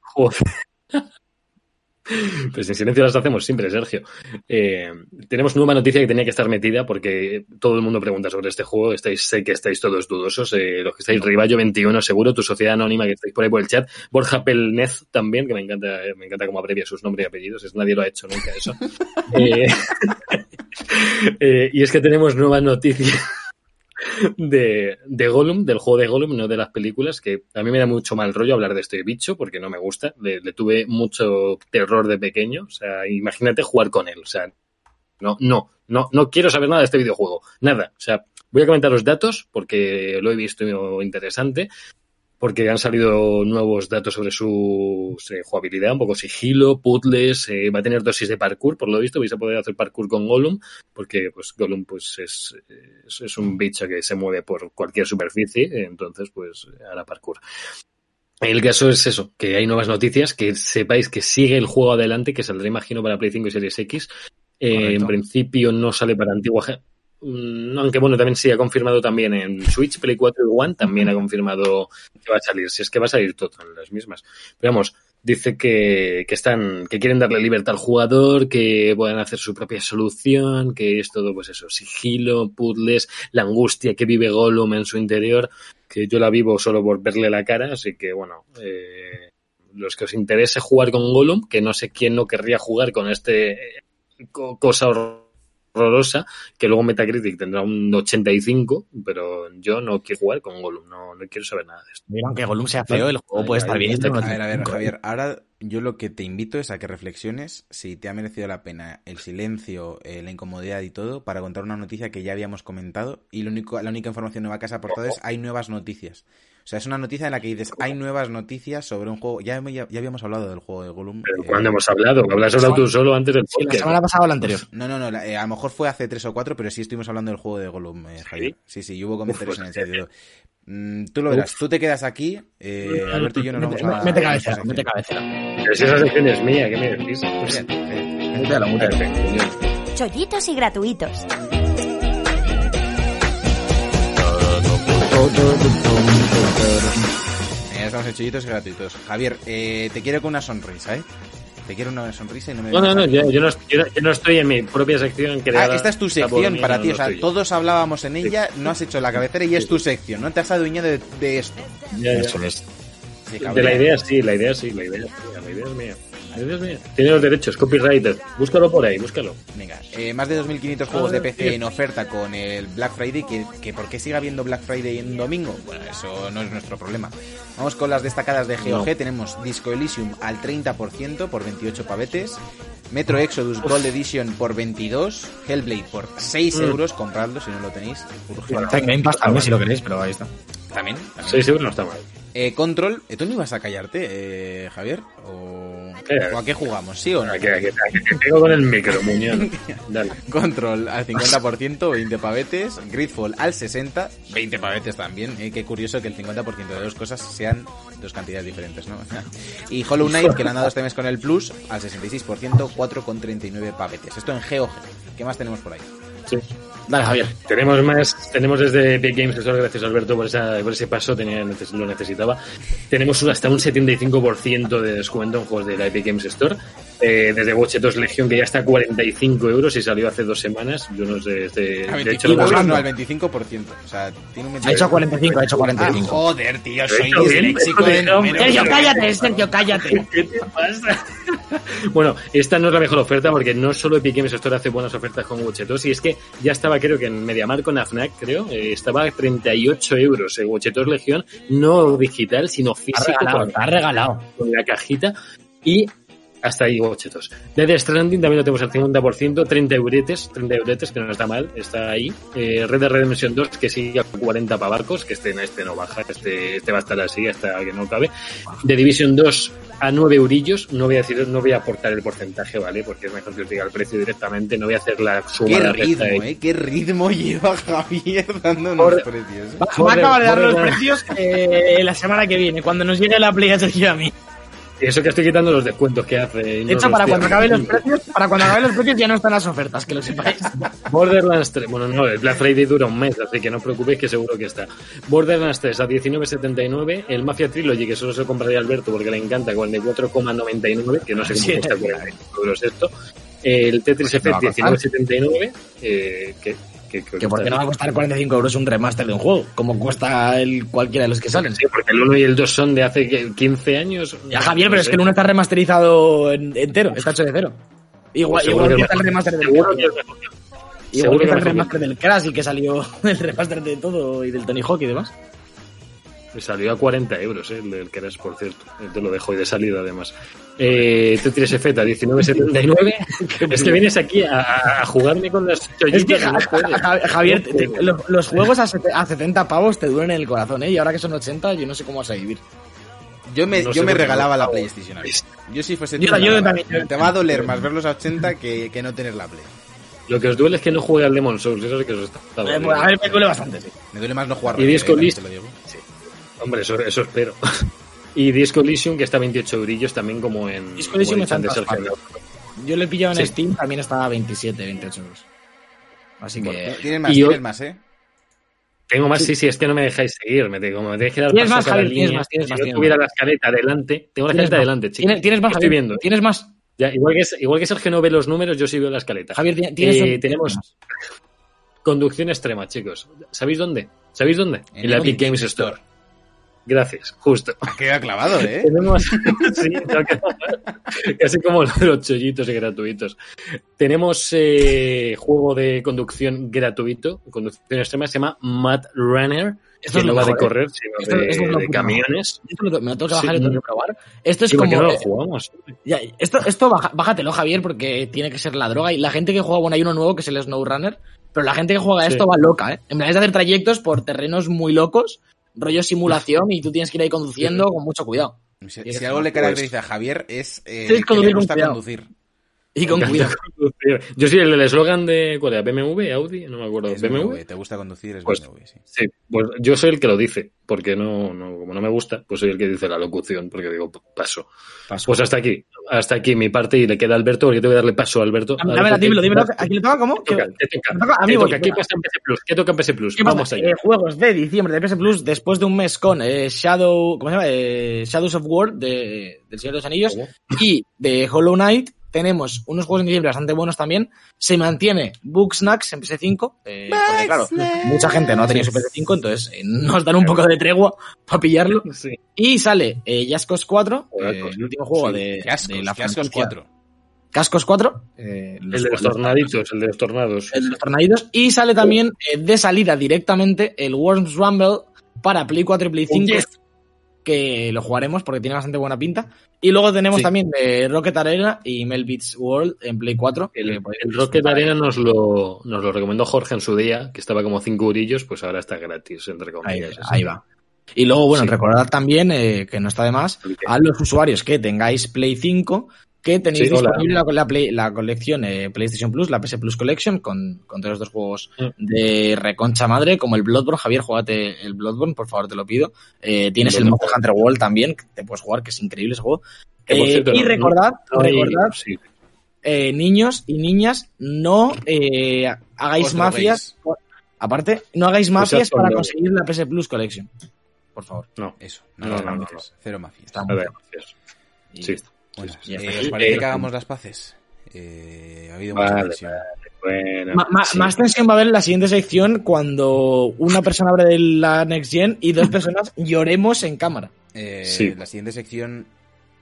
Joder. Pues en silencio las hacemos siempre, Sergio. Eh, tenemos nueva noticia que tenía que estar metida porque todo el mundo pregunta sobre este juego. Estáis, sé que estáis todos dudosos. Eh, los que estáis Rivallo 21 seguro, tu sociedad anónima que estáis por ahí por el chat. Borja Pelnez también, que me encanta, me encanta cómo abrevia sus nombres y apellidos. Es, nadie lo ha hecho nunca eso. Eh, y es que tenemos nueva noticia de, de Gollum, del juego de Gollum, no de las películas, que a mí me da mucho mal rollo hablar de este bicho porque no me gusta. Le, le tuve mucho terror de pequeño. O sea, imagínate jugar con él. O sea, no, no, no, no quiero saber nada de este videojuego. Nada. O sea, voy a comentar los datos porque lo he visto interesante. Porque han salido nuevos datos sobre su eh, jugabilidad, un poco sigilo, puzzles, eh, va a tener dosis de parkour, por lo visto, vais a poder hacer parkour con Gollum, porque pues Gollum pues es, es, es un bicho que se mueve por cualquier superficie, entonces pues hará parkour. El caso es eso, que hay nuevas noticias, que sepáis que sigue el juego adelante, que saldrá imagino para Play 5 y Series X. Eh, en principio no sale para antigua aunque bueno, también sí ha confirmado también en Switch, Play 4 y One, también ha confirmado que va a salir, si es que va a salir todo en las mismas. Pero vamos, dice que, que están, que quieren darle libertad al jugador, que puedan hacer su propia solución, que es todo pues eso, sigilo, puzzles, la angustia que vive Gollum en su interior, que yo la vivo solo por verle la cara, así que bueno, eh, los que os interese jugar con Gollum, que no sé quién no querría jugar con este eh, co- cosa horrorosa, que luego Metacritic tendrá un 85, pero yo no quiero jugar con Gollum, no, no quiero saber nada de esto. Mira, aunque Gollum sea feo, el juego Ay, puede estar bien. este- A ver, a ver, tiene- Javier, ahora yo lo que te invito es a que reflexiones si te ha merecido la pena el silencio, eh, la incomodidad y todo para contar una noticia que ya habíamos comentado y lo único, la única información nueva que has aportado es hay nuevas noticias. O sea, es una noticia en la que dices hay nuevas noticias sobre un juego. Ya, ya, ya habíamos hablado del juego de Gollum. Pero eh, cuando hemos hablado, hablas hablado tú solo antes del Sí, la podcast. semana pasada o la anterior. No, no, no, la- eh, a lo mejor fue hace tres o cuatro, pero sí estuvimos hablando del juego de Gollum, eh, Javier. Sí, sí, y hubo comentarios Uf, en el pues, chat y todo. Mm, tú lo verás, tú te quedas aquí, eh, Alberto y yo nos vamos Mete, a... mete a cabecera, nuestra mete cabecera. Pero si esa sección es mía, ¿qué me decís? Cállate. Mútealo, mútealo. Perfecto. Chollitos y gratuitos. Estamos y gratuitos. Javier, eh, te quiero con una sonrisa, ¿eh? Te quiero una sonrisa y no me... No, no, no, yo, yo no, yo, no- yo no estoy en mi propia sección creada. Ah, esta es tu sección para no, ti, o sea, todos hablábamos en ella, no has hecho la cabecera y es tu sección, no te has adueñado de, de esto. Ya, ya. Eso es. De la idea sí, la idea sí, la idea es mía, la idea es mía. Tiene los derechos, copyrighted. Búscalo por ahí, búscalo. Venga, eh, más de 2.500 juegos de Ah, PC en oferta con el Black Friday, que, que ¿por qué sigue habiendo Black Friday en domingo? Bueno, eso no es nuestro problema. Vamos con las destacadas de GOG, No. tenemos Disco Elysium al 30% por 28 pavetes, Metro Exodus Gold Edition por 22, Hellblade por 6 Mm. euros, compradlo si no lo tenéis, urgente. Está en Game Pass también si lo queréis, pero ahí está. También, también. Sí, seguro no está mal. Eh, Control, ¿eh, ¿tú no ibas a callarte, eh, Javier? ¿O... ¿O a qué jugamos? ¿Sí o no? Aquí, aquí, aquí, te pego con el micro, muñón. Dale. Control al 50%, 20 pavetes. Gridfall al 60%, 20 pavetes también. Eh, qué curioso que el 50% de dos cosas sean dos cantidades diferentes, ¿no? y Hollow Knight, que le han dado este mes con el Plus, al 66%, 4,39 pavetes. Esto en GOG. ¿Qué más tenemos por ahí? Sí. Javier. Tenemos más, tenemos desde Epic Games Store, gracias Alberto por, esa, por ese paso, tenía, lo necesitaba. Tenemos hasta un 75% de descuento en juegos de la Epic Games Store. Eh, desde Watch 2 Legion, que ya está a 45 euros y salió hace dos semanas. Yo no sé, este, A de 25 hecho, lo hemos- euros, no, al 25%. O sea, tiene un Ha hecho 45, ha hecho Ah, 45. joder, tío, soy disléxico. Sergio, cállate, Sergio, cállate. ¿Qué te pasa? bueno, esta no es la mejor oferta porque no solo Epic Games Store hace buenas ofertas con Watch 2 y es que ya estaba, creo que en MediaMarkt con AFNAC, creo, eh, estaba a 38 euros el Watch 2 Legión, no digital, sino Ha físico regalado, con, está regalado. con la cajita y hasta ahí 2. Dead Stranding también lo tenemos al 50%, 30 euretes, 30 euretes, que no está mal, está ahí. Eh, Red Dead Redemption 2, que sigue a 40 pavarcos, que este, este no baja, este, este va a estar así hasta que no cabe. The Division 2 a 9 eurillos. No voy a decir, no voy a aportar el porcentaje, ¿vale? Porque es mejor que os diga el precio directamente. No voy a hacer la suma. Qué la ritmo, de- eh, qué ritmo lleva Javier dándonos Por- precios. Va, va a acabar de dar los precios eh, la semana que viene, cuando nos llegue la Play a mí. Y eso que estoy quitando los descuentos que hace. De hecho, para cuando acaben los precios, para cuando acaben los precios ya no están las ofertas, que lo sepáis. Borderlands 3, bueno, no, el Black Friday dura un mes, así que no os preocupéis que seguro que está. Borderlands 3 a 19.79, el Mafia Trilogy, que solo se compraría Alberto porque le encanta, 44,99, que no sé cómo Sí. cuesta 45 euros esto. El Tetris Pues Effect costar. 19.79, eh, que, que, que Que porque no va a costar 45 euros un remaster de un juego, como cuesta el cualquiera de los que salen. Sí, porque el 1 y el 2 son de hace ¿qué? 15 años. Ya, Javier, No pero es que el 1 está remasterizado en- entero, está hecho de cero. Igual, Seguro igual que que es está el remaster del Seguro que. Igual que está el remaster del Crash y que salió el remaster de todo y del Tony Hawk y demás. Me Salió a 40 euros, eh, el del que eras, por cierto. Eh, Te lo dejo y de salida, además. Eh, Tetris Effect a 19.79. es que vienes aquí a, jugarme con las Es que, no Javier, te- los, los juegos a, sete- a 70 pavos te duelen en el corazón, ¿eh? Y ahora que son 80, yo no sé cómo vas a vivir. Yo me, No yo me regalaba la PlayStation. Yo si fuese Yo- yo también. Te va a doler más verlos a 80 que, que no tener la Play. Lo que os duele es que no juegue al Demon Souls. Eso sí que os está Eh, bueno, a ver, me duele bastante, sí. Me duele más no jugar. Y Disco List. te lo digo. Hombre, eso, eso espero. y Disco Elysium, que está a 28 eurillos también como en... Disco Elysium está en. Yo le he pillado en Sí. Steam, también estaba a 27, 28 euros. Así que... Bueno, Tienes más, tienes más, ¿eh? Tengo más, sí, sí, es que no me dejáis seguir. Me tengo, me tenéis que dar Tienes más, Javier, tienes más, tienes si más, yo tienes tuviera más. la escaleta delante, tengo la ¿Tienes escaleta más? delante, chicos. ¿Tienes, tienes más, Estoy Javier? viendo. ¿Tienes más? Ya, igual, que, igual que Sergio no ve los números, yo sí veo la escaleta. Javier, ti- tienes... Eh, un- tenemos conducción extrema, chicos. ¿Sabéis dónde? ¿Sabéis dónde? En, la Epic Games Store. Gracias, justo. Ha quedado clavado, ¿eh? Tenemos, sí, casi como los chollitos y gratuitos. Tenemos eh, juego de conducción gratuito, conducción extrema, se llama Mad Runner, Esto que es no lo va de ¿eh? correr, sino Esto- de, esto es lo de camiones. Esto lo- me lo tengo que bajar Sí. y lo tengo que probar. Esto es Sí, ¿por qué como... no lo eh, jugamos? Ya, esto, esto baja- bájatelo, Javier, porque tiene que ser la droga. Y la gente que juega, bueno, hay uno nuevo que es el SnowRunner, pero la gente que juega Sí. esto va loca, ¿eh? En plan, es de hacer trayectos por terrenos muy locos, rollo simulación, y tú tienes que ir ahí conduciendo con mucho cuidado. Si, algo le caracteriza a Javier es eh, Sí, que le gusta cuidado. conducir. Y con cuidado. Yo soy el del eslogan de. ¿Cuál era? ¿BMW? ¿Audi? No me acuerdo. Es ¿BMW? BMW, te gusta conducir, es Pues- BMW, sí. Sí, pues yo soy el que lo dice, porque no, no, como no me gusta, pues soy el que dice la locución, porque digo, paso. Pues hasta aquí, hasta aquí mi parte y le queda a Alberto, porque tengo que darle paso a Alberto. Dame, Alberto, dímelo, ¿qué- dímelo. ¿Aquí le toca cómo? ¿Qué toca? ¿Qué- ¿Qué toca? a ¿Qué pasa en PC Plus? ¿Qué toca en PC Plus? Vamos allá. Eh, juegos de diciembre de PS Plus después de un mes con eh, Shadow, ¿cómo se llama? Eh, Shadows of War de, del Señor de los Anillos ¿Cómo? y de Hollow Knight. Tenemos unos juegos en diciembre bastante buenos también. Se mantiene Snacks en PS5. eh, porque claro, mucha gente no ha tenido su PS5, entonces eh, nos dan un poco de tregua para pillarlo. Sí. Y sale eh, Jaskos 4, Joder, eh, pues, el último juego sí. de, Qué ascos, de la qué ascos franquicia. 4. Cascos 4. eh, El de los tornaditos, el de los tornados. el de los tornaditos. Y sale también eh, de salida directamente el Worms Rumble para Play 4 y Play 5. Yes. Que lo jugaremos porque tiene bastante buena pinta. Y luego tenemos Sí. también de Rocket Arena y Melbits World en Play 4. El, que podéis el Rocket. Arena nos lo, nos lo recomendó Jorge en su día, que estaba como 5 eurillos, pues ahora está gratis, entre Ahí, comillas. ahí va. Y luego, bueno, Sí. recordad también, eh, que no está de más, a los usuarios que tengáis Play 5, que tenéis Sí, disponible la, la Play- la colección eh, PlayStation Plus, la PS Plus Collection, con, con todos los dos juegos Mm. de reconcha madre, como el Bloodborne. Javier, jugate el Bloodborne, por favor, te lo pido. Eh, tienes el. Monster Hunter World también, que te puedes jugar, que es increíble ese juego. Eh, cierto, y no- recordad, no recordad sí. eh, niños y niñas, no eh, hagáis Os mafias. Aparte, no hagáis Pues mafias para con- conseguir la PS Plus Collection. Por favor. No, Eso, No, no, mafias, Cero mafias. Está muy. Y- Sí. Buenas. Está. Eh, ¿Os parece Eh, que hagamos las paces? Eh, ha habido Vale, mucha tensión. Bueno, Ma- ma- sí. Más tensión va a haber en la siguiente sección cuando una persona abre de la Next Gen y dos personas lloremos en cámara. Eh, Sí. La siguiente sección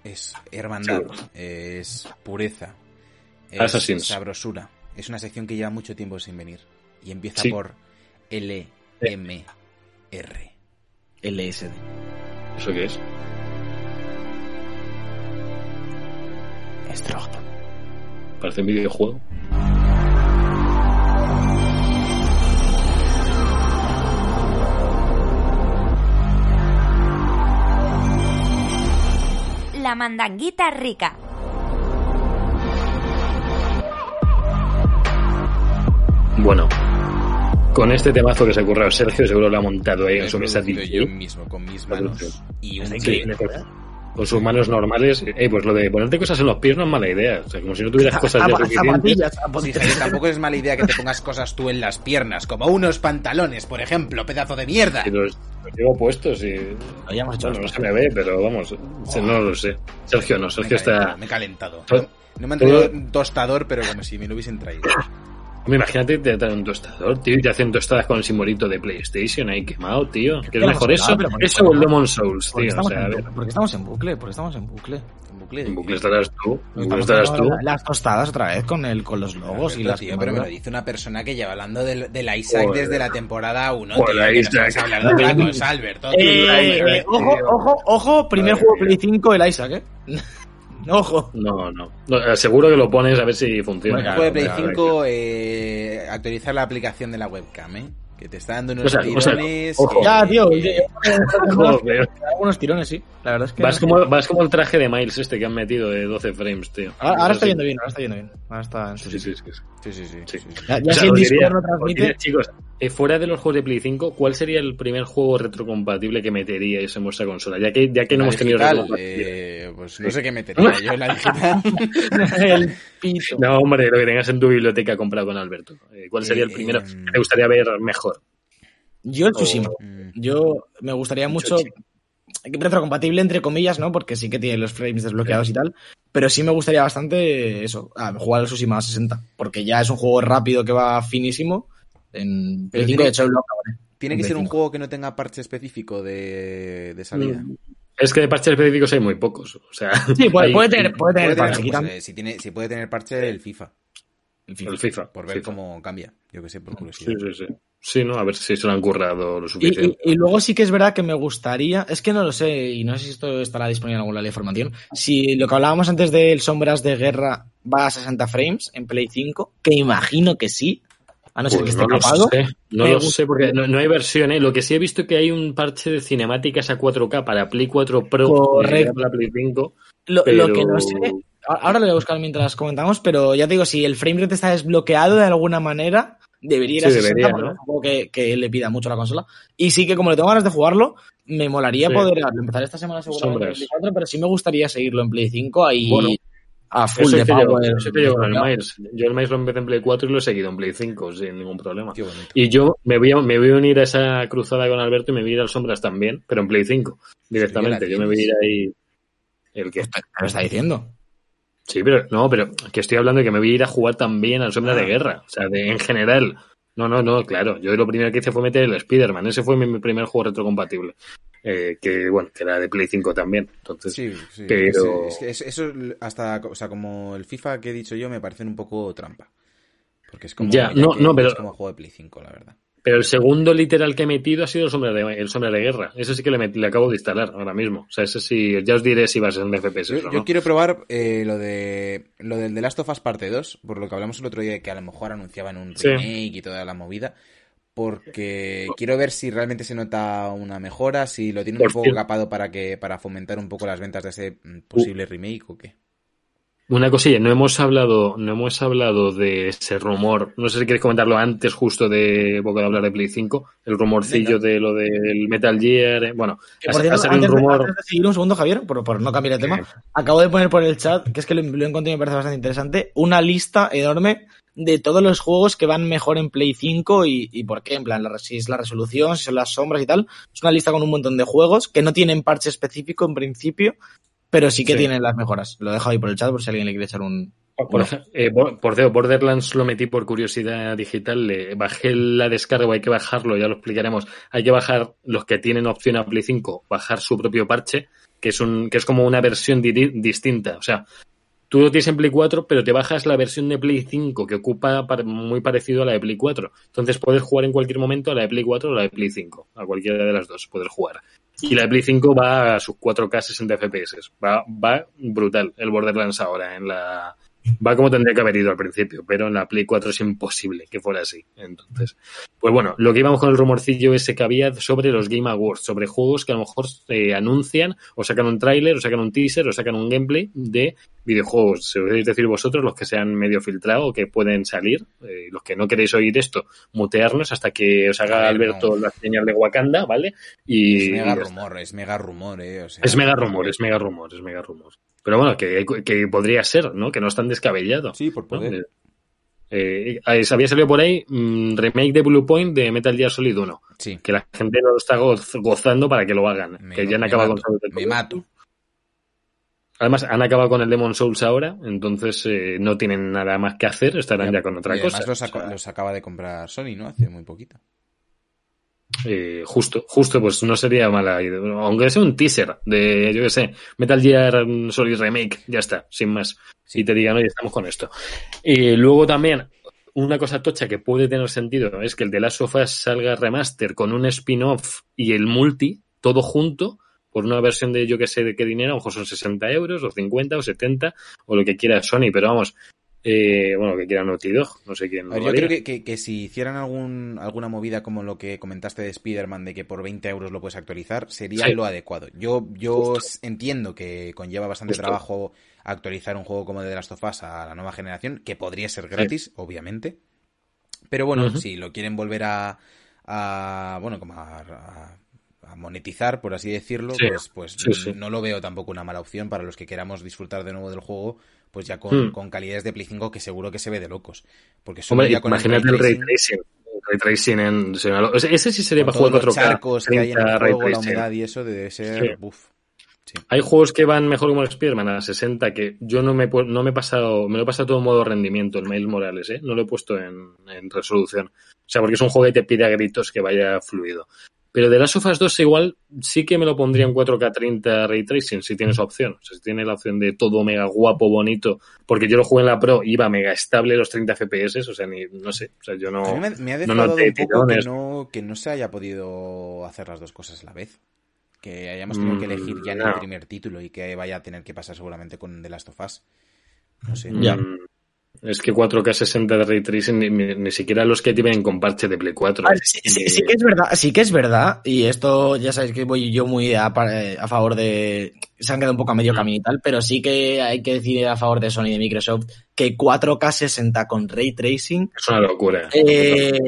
es hermandad, es pureza, es Assassins. sabrosura. Es una sección que lleva mucho tiempo sin venir. Y empieza Sí. por LMR. LSD. ¿Eso qué es? Estrógeno. Parece un videojuego. La mandanguita rica. Bueno, con este temazo que se ocurrió Sergio, seguro lo ha montado ahí en su mesa yo mismo con mis manos y un Sí. Con sus manos normales. Eh, pues lo de ponerte cosas en los pies no es mala idea. O sea, como si no tuvieras cosas ya suficientes. Sí, tampoco es mala idea que te pongas cosas tú en las piernas, como unos pantalones, por ejemplo, pedazo de mierda. Y los, los llevo puestos y. Lo habíamos hecho Bueno, no se me ve, pero vamos, se- no lo sé. Sergio no, Me Sergio está. calentado, me he calentado. No me han traído tostador, pero como si me lo hubiesen traído. Hombre, imagínate te traen un tostador, tío, y te hacen tostadas con el simbolito de PlayStation ahí quemado, tío. ¿Qué es mejor eso? Eso o el Demon Souls, tío. O sea, a ver, en, porque estamos en bucle, porque estamos en bucle. Un bucle de- en bucle estarás tú. En bucle estarás tú. Las tostadas otra vez con el con los logos y las tío, pero me lo dice una persona que lleva hablando del, del Isaac Joder. desde la temporada 1, Joder, tío, que no Isaac. de tío. Eh, ojo, ojo, ojo, primer juego. Play 5 el Isaac, eh. ojo. No, no, no. eh, Seguro que lo pones a ver si funciona. Venga, Juego de Play A ver, 5, eh, actualizar la aplicación de la webcam, ¿eh? Que te está dando unos O sea, o sea, tirones. que- Ya, tío. Joder. Algunos tirones, sí. La verdad es que. Vas como, vas como el traje de Miles este que han metido de 12 frames, tío. Ahora, está sí. yendo bien, ahora está yendo bien. Ahora está Sí, sí, sí. sí. Sí, sí, sí. Sí. sí, sí. Ya, ya O sea, si el Discord no transmite. diría, chicos, eh, fuera de los juegos de Play 5, ¿cuál sería el primer juego retrocompatible que meteríais en vuestra consola? Ya que, ya que no La hemos tenido digital, eh, pues no sé qué metería yo en la digital. el pito. No, hombre, lo que tengas en tu biblioteca comprado con Alberto. Eh, ¿Cuál sería el Eh, primero eh, que te gustaría ver mejor? Yo el Tsushima. Mm. Yo me gustaría mucho. Retrocompatible entre comillas, ¿no? Porque sí que tiene los frames desbloqueados y tal. Pero sí me gustaría bastante eso, jugar al Tsushima a 60. Porque ya es un juego rápido que va finísimo. En Play Pero 5, tiene- de hecho, lo acabaré. Tiene que ser un Play 5. juego que no tenga parche específico de, de salida. Es que de parches específicos hay muy pocos. O sea, Sí, puede, hay- puede tener, puede tener Puede tener, parche, pues, eh, si, tiene, si puede tener parche el FIFA, el FIFA. el FIFA. por ver FIFA. cómo cambia. Yo que sé, por Sí, curiosidad. sí, sí. Sí, ¿no? A ver si se lo han currado lo Y, suficiente. y- y luego sí que es verdad que me gustaría, es que no lo sé, y no sé si esto estará disponible en alguna ley de formación, si lo que hablábamos antes del Sombras de Guerra va a 60 frames en Play 5, que imagino que sí, a no ser Pues que esté lo capado. sé, no lo sé porque no, no hay versión, ¿eh? Lo que sí he visto que hay un parche de cinemáticas a 4K para Play 4 Pro Correcto. y para Play 5. Lo, pero- lo que no sé, ahora lo voy a buscar mientras comentamos, pero ya te digo, si el framerate está desbloqueado de alguna manera, debería ir a Sí, 60 debería, porque ¿no? es un juego que, que le pida mucho a la consola. Y sí que como le tengo ganas de jugarlo, me molaría Sí. poder empezar esta semana seguramente en. Play 4, pero sí me gustaría seguirlo en Play 5 ahí Bueno, a full Eso de yo, power. eso yo con el. Miles. Yo el Miles lo empecé en Play 4 y lo he seguido en Play 5 sin ningún problema. Y yo me voy, a, me voy a unir a esa cruzada con Alberto y me voy a ir al Sombras también, pero en Play 5 directamente. Yo me voy a ir ahí. ¿El? ¿Qué me está diciendo? Sí, pero no, pero que estoy hablando de que me voy a ir a jugar también al Sombra Ah. de Guerra. O sea, de, en general. No, no, no, claro. Yo lo primero que hice fue meter el Spider-Man. Ese fue mi, mi primer juego retrocompatible. Eh, que, bueno, que era de Play 5 también. Entonces, Sí, sí. pero- Es que es- eso, hasta, o sea, como el FIFA que he dicho yo, me parecen un poco trampa. Porque es como, Ya, no, no, pero- es como juego de Play 5, la verdad. Pero el segundo literal que he metido ha sido el Sombra de, el Sombra de Guerra. Ese sí que le, le acabo de instalar ahora mismo. O sea, ese sí, ya os diré si va a ser en FPS Yo, o yo no. quiero probar eh, lo de lo del The Last of Us parte 2, por lo que hablamos el otro día, que a lo mejor anunciaban un Sí. remake y toda la movida. Porque quiero ver si realmente se nota una mejora, si lo tienen Por un poco cierto. capado para que para fomentar un poco las ventas de ese mm, posible remake o qué. Una cosilla, no hemos hablado, no hemos hablado de ese rumor. No sé si quieres comentarlo antes, justo de boca de hablar de Play 5, el rumorcillo de lo del Metal Gear. eh, Bueno, ha, ha cierto, salido un antes, rumor. antes de seguir un segundo, Javier, por, por no cambiar de tema, acabo de poner por el chat, que es que lo, lo he encontrado y me parece bastante interesante, una lista enorme de todos los juegos que van mejor en Play 5 y, y por qué, en plan, la, si es la resolución, si son las sombras y tal. Es una lista con un montón de juegos que no tienen parche específico en principio, pero sí que Sí. tienen las mejoras. Lo dejo ahí por el chat por si alguien le quiere echar un... Por, ej- eh, por cierto, Borderlands lo metí por curiosidad digital, le bajé la descarga, o hay que bajarlo, ya lo explicaremos. Hay que bajar los que tienen opción a Play 5, bajar su propio parche, que es un, que es como una versión di- distinta. O sea, tú lo tienes en Play 4, pero te bajas la versión de Play 5, que ocupa muy parecido a la de Play 4. Entonces puedes jugar en cualquier momento a la de Play 4 o la de Play 5, a cualquiera de las dos puedes jugar. Y la de Play 5 va a sus 4K 60 FPS. Va, va brutal el Borderlands ahora en la, Va como tendría que haber ido al principio, pero en la Play 4 es imposible que fuera así. Entonces, pues bueno, lo que íbamos con el rumorcillo ese que había sobre los Game Awards, sobre juegos que a lo mejor se anuncian o sacan un tráiler o sacan un teaser o sacan un gameplay de videojuegos. Se podéis decir vosotros los que se han medio filtrado o que pueden salir, eh, los que no queréis oír esto, mutearnos hasta que os haga ver, Alberto no. la señal de Wakanda, ¿vale? Y Es mega rumor, es mega rumor, eh. o sea, Es mega rumor, es mega rumor, es mega rumor. Pero bueno, que, que podría ser, ¿no? Que no es tan descabellado. Sí, por ¿no? poder. Eh, eh, había salido por ahí mm, remake de Blue Point de Metal Gear Solid 1. Sí. Que la gente no lo está goz- gozando para que lo hagan. Me, que ya han acabado mato, con me mato. Además, han acabado con el Demon Souls ahora, entonces eh, no tienen nada más que hacer, estarán ya con otra y además cosa. Los, O aco- sea, los acaba de comprar Sony, ¿no? Hace muy poquito. Eh, justo, justo, pues no sería mala idea. Aunque sea un teaser de, yo qué sé, Metal Gear Solid Remake, ya está, sin más. Y te digan, oye, estamos con esto. Y luego también, una cosa tocha que puede tener sentido es que el de Last of Us salga remaster con un spin-off y el multi, todo junto, por una versión de yo que sé de qué dinero, a lo mejor son 60 euros, o 50, o 70, o lo que quiera Sony, pero vamos, eh, bueno, que quiera Naughty Dog, no sé quién ver, lo yo creo que, que- que si hicieran algún, alguna movida como lo que comentaste de Spider-Man, de que por 20 euros lo puedes actualizar, sería Sí. lo adecuado. Yo, yo Justo. entiendo que conlleva bastante Justo. trabajo actualizar un juego como The Last of Us a la nueva generación, que podría ser gratis, obviamente. Pero bueno, si lo quieren volver a, a bueno, como a, a- a monetizar, por así decirlo, Sí. pues, pues Sí, sí. no lo veo tampoco una mala opción para los que queramos disfrutar de nuevo del juego, pues ya con, Hmm. con calidades de Play 5 que seguro que se ve de locos. Porque solo Hombre, ya con imagínate el ray tracing, ray tracing en... o sea, ese sí sería con para jugar todos los 4K. charcos que hay en 30 el juego, la humedad y eso debe ser, Sí. Sí. Hay juegos que van mejor como el Spider-Man a 60 que yo no me, no me he pasado, me lo he pasado todo en modo rendimiento, el Mail Morales, ¿eh? No lo he puesto en, en resolución. O sea, porque es un juego que te pide a gritos que vaya fluido. Pero de las Us 2 igual sí que me lo pondría en 4K 30 Ray Tracing si tienes opción. O sea, si tienes la opción de todo mega guapo, bonito. Porque yo lo jugué en la Pro, iba mega estable los 30 FPS, o sea, ni, no sé. O sea, yo no... A mí me, me ha no defraudado noté un poco que no, que no se haya podido hacer las dos cosas a la vez. Que hayamos tenido que Mm, elegir ya en el primer título y que vaya a tener que pasar seguramente con The Last of Us. No sé. Ya. Mm, Es que 4K 60 de Ray Tracing ni, ni- ni siquiera los que te vienen con parche de Play 4. A ver, sí, sí- sí que es verdad, sí que es verdad, y esto ya sabéis que voy yo muy a, pa- a favor de. Se han quedado un poco a medio Mm. camino y tal, pero sí que hay que decir a favor de Sony y de Microsoft que 4K 60 con ray tracing Es una locura. eh,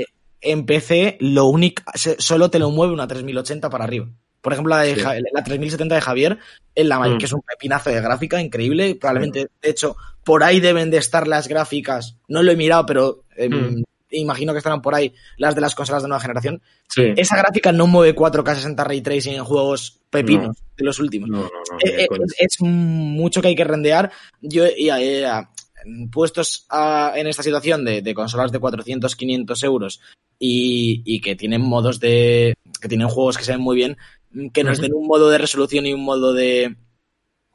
en PC lo único solo te lo mueve una 3080 para arriba. Por ejemplo, la, de Sí. Ja- la 3070 de Javier, en la, Mm. que es un pepinazo de gráfica increíble. Probablemente, de hecho, por ahí deben de estar las gráficas. No lo he mirado, pero em, Mm. imagino que estarán por ahí las de las consolas de nueva generación. Sí. Esa gráfica no mueve 4K 60 ray tracing en juegos pepinos de los últimos. No, no, no. Eh, eh, es, mucho que hay que rendear. Yo, y, eh, a- puestos a- en esta situación de, de consolas de 400, 500 euros y, y que tienen modos de. que tienen juegos que se ven muy bien, que nos den un modo de resolución y un modo de.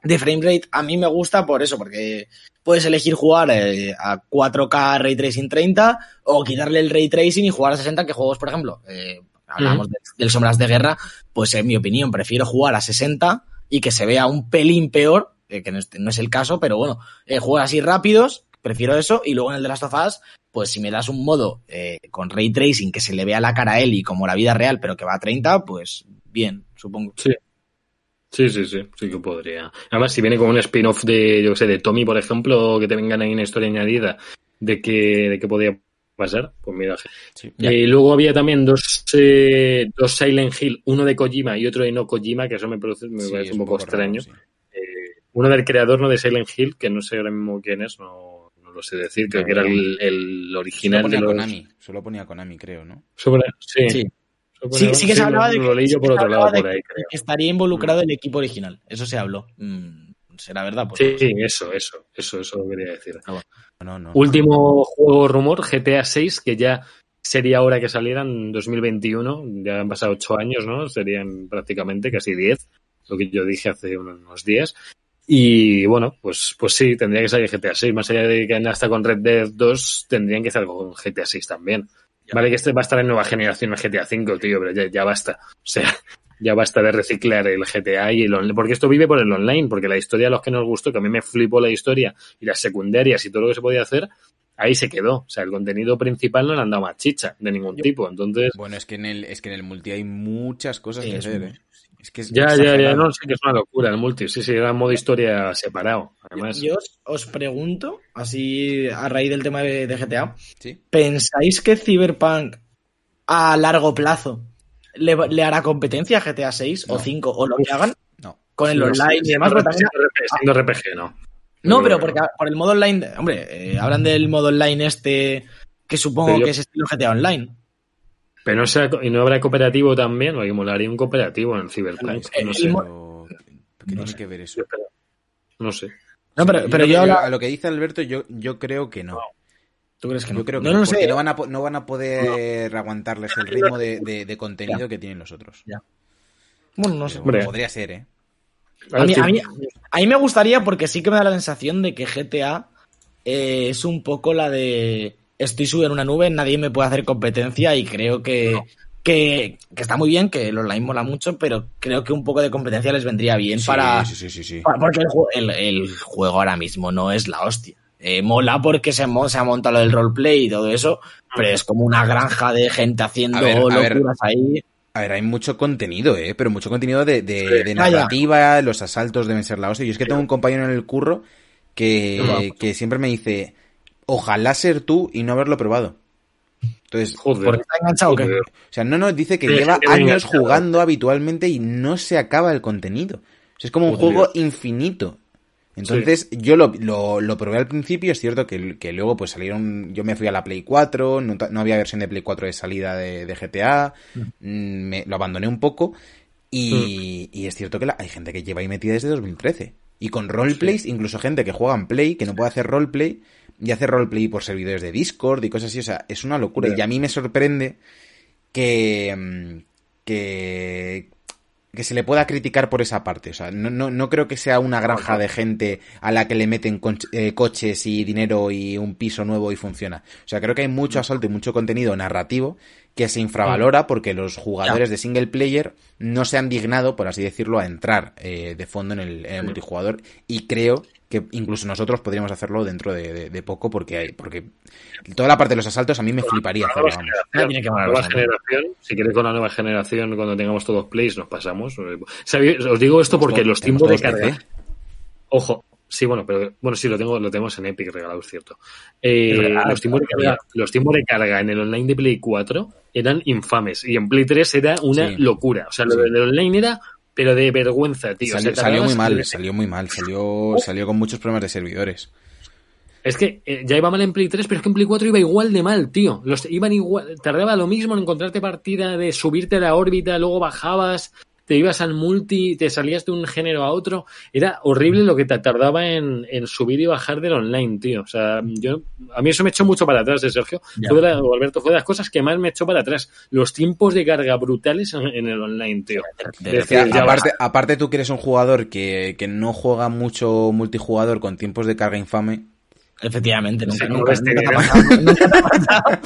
de frame rate, a mí me gusta por eso, porque puedes elegir jugar eh, a 4K Ray Tracing 30 o quitarle el Ray Tracing y jugar a 60, que juegos, por ejemplo, eh, hablamos de- del Sombras de Guerra, pues en mi opinión prefiero jugar a 60 y que se vea un pelín peor, eh, que no es, no es el caso, pero bueno, jugar así rápidos, prefiero eso, y luego en el de Last of Us, pues si me das un modo con Ray Tracing que se le vea la cara a Ellie como la vida real, pero que va a 30, pues bien, supongo. Sí. Sí, sí, sí, sí que podría. Además, si viene con un spin-off de, yo sé, de Tommy, por ejemplo, que te vengan ahí una historia añadida de que, de que podía pasar, pues mira. Sí. Eh, luego había también dos, eh, dos Silent Hill, uno de Kojima y otro de no Kojima, que eso me, produce, me Sí, parece es un poco extraño. sí. Eh, uno del creador, no de Silent Hill, que no sé ahora mismo quién es, no, no lo sé decir, creo que era el, el Solo original de ponía los... Konami, solo ponía Konami, creo, ¿no? Sobre- sí, Sí. Sí, sí que se hablaba de que, sí estaría involucrado el equipo original. Eso se habló. Mm, ¿Será verdad? Pues Sí, sé. eso, eso, eso, eso lo quería decir. No, no. Último juego rumor, GTA 6, que ya sería hora que saliera en 2021. Ya han pasado ocho años, ¿no? Serían prácticamente casi 10, lo que yo dije hace unos días. Y bueno, pues, pues sí, tendría que salir GTA 6. Más allá de que hasta con Red Dead 2, tendrían que hacer algo con GTA 6 también. Vale que este va a estar en nueva generación, en GTA 5, tío, pero ya, ya basta. O sea, Ya basta de reciclar el GTA y el online, porque esto vive por el online, porque la historia a los que nos gustó, que a mí me flipó la historia y las secundarias y todo lo que se podía hacer, ahí se quedó. O sea, el contenido principal no le han dado más chicha de ningún tipo. Entonces, Bueno, es que en el, es que en el multi hay muchas cosas que hacer, ¿eh? Es que es ya, ya, ya, no sé que es una locura el multi. Sí, sí, era modo historia separado. Además, Yo os, os pregunto, así a raíz del tema de, de GTA, Sí. ¿pensáis que Cyberpunk a largo plazo le, le hará competencia a GTA 6 o No. 5 o lo que hagan No. con el no online y demás? siendo RPG, siendo RPG, no. no, pero porque por el modo online, hombre, eh, hablan del modo online este que supongo yo- que es estilo GTA Online. Pero no, sea, y no habrá cooperativo también, porque molaría un cooperativo en Cyberpunk. No sé. pero- ¿Qué tiene que ver eso? No sé. No, pero, pero yo a lo que dice Alberto, yo, yo creo que no. ¿Tú crees que no? Yo creo que no, no, no porque sé. no van a, no van a poder aguantarles el ritmo de, de- de contenido que tienen los otros. Bueno, no sé. Podría ser, ¿eh? A mí, a, mí, a mí me gustaría porque sí que me da la sensación de que GTA eh, es un poco la de estoy subido en una nube, nadie me puede hacer competencia y creo que, que, que está muy bien, que el online mola mucho, pero creo que un poco de competencia les vendría bien Sí, para... sí, sí, sí, sí. para- Porque el, el- el juego ahora mismo no es la hostia. Eh, mola porque se, se ha montado lo del roleplay y todo eso, pero es como una granja de gente haciendo ver, locuras ahí. A ver, hay mucho contenido, ¿eh? Pero mucho contenido de, de, de narrativa, los asaltos deben ser la hostia. Yo es que tengo un compañero en el curro que, que siempre me dice, ojalá ser tú y no haberlo probado. Entonces, Joder. ¿Porque está enganchado o qué? Joder. o sea, no, no, dice que Sí, lleva años jugando habitualmente y no se acaba el contenido. O sea, es como un Joder. juego infinito. Entonces, yo lo, lo, lo probé al principio, es cierto que, que luego pues salieron, yo me fui a la Play 4, no, había versión de Play 4 de salida de, de GTA, mm, me, lo abandoné un poco y, y es cierto que la- hay gente que lleva ahí metida desde 2013. Y con roleplays, incluso gente que juega en Play, que no puede hacer roleplay, y hace roleplay por servidores de Discord y cosas así, o sea, es una locura. Y a mí me sorprende que, mm, que, que se le pueda criticar por esa parte. O sea, no, no, no creo que sea una granja de gente a la que le meten eh, coches y dinero y un piso nuevo y funciona. O sea, creo que hay mucho asalto y mucho contenido narrativo que se infravalora porque los jugadores de single player no se han dignado, por así decirlo, a entrar eh, de fondo en el, en el multijugador. Y creo que incluso nosotros podríamos hacerlo dentro de, de- de poco porque hay, porque toda la parte de los asaltos a mí me fliparía La hacerlo, nueva vamos. Ya tiene que molar nueva bastante. generación, si queréis con la nueva generación, cuando tengamos todos plays, nos pasamos. Os digo esto porque los tiempos de carga. PC. Ojo, sí, bueno, pero bueno, sí, lo tengo, lo tenemos en Epic regalado, es cierto. Eh, los, tiempos de carga, los tiempos de carga en el online de Play 4 eran infames y en Play 3 era una Sí. locura. O sea, lo Sí. del online era, pero de vergüenza, tío. O Salió, sea, salió muy mal, salió muy mal, salió, salió con muchos problemas de servidores. Es que eh, ya iba mal en Play 3, pero es que en Play 4 iba igual de mal, tío. Los iban igual, tardaba lo mismo en encontrarte partida de subirte a la órbita, luego bajabas, te ibas al multi, te salías de un género a otro. Era horrible lo que te tardaba en, en subir y bajar del online, tío. O sea, yo, a mí eso me echó mucho para atrás, eh, Sergio. Ya. Fue de la- o Alberto, fue de las cosas que más me echó para atrás. Los tiempos de carga brutales en, en el online, tío. De- De- O sea, aparte, aparte tú que eres un jugador que, que no juega mucho multijugador con tiempos de carga infame, Efectivamente, nunca, Sí, nunca, este nunca te ha pasado, nunca te ha pasado.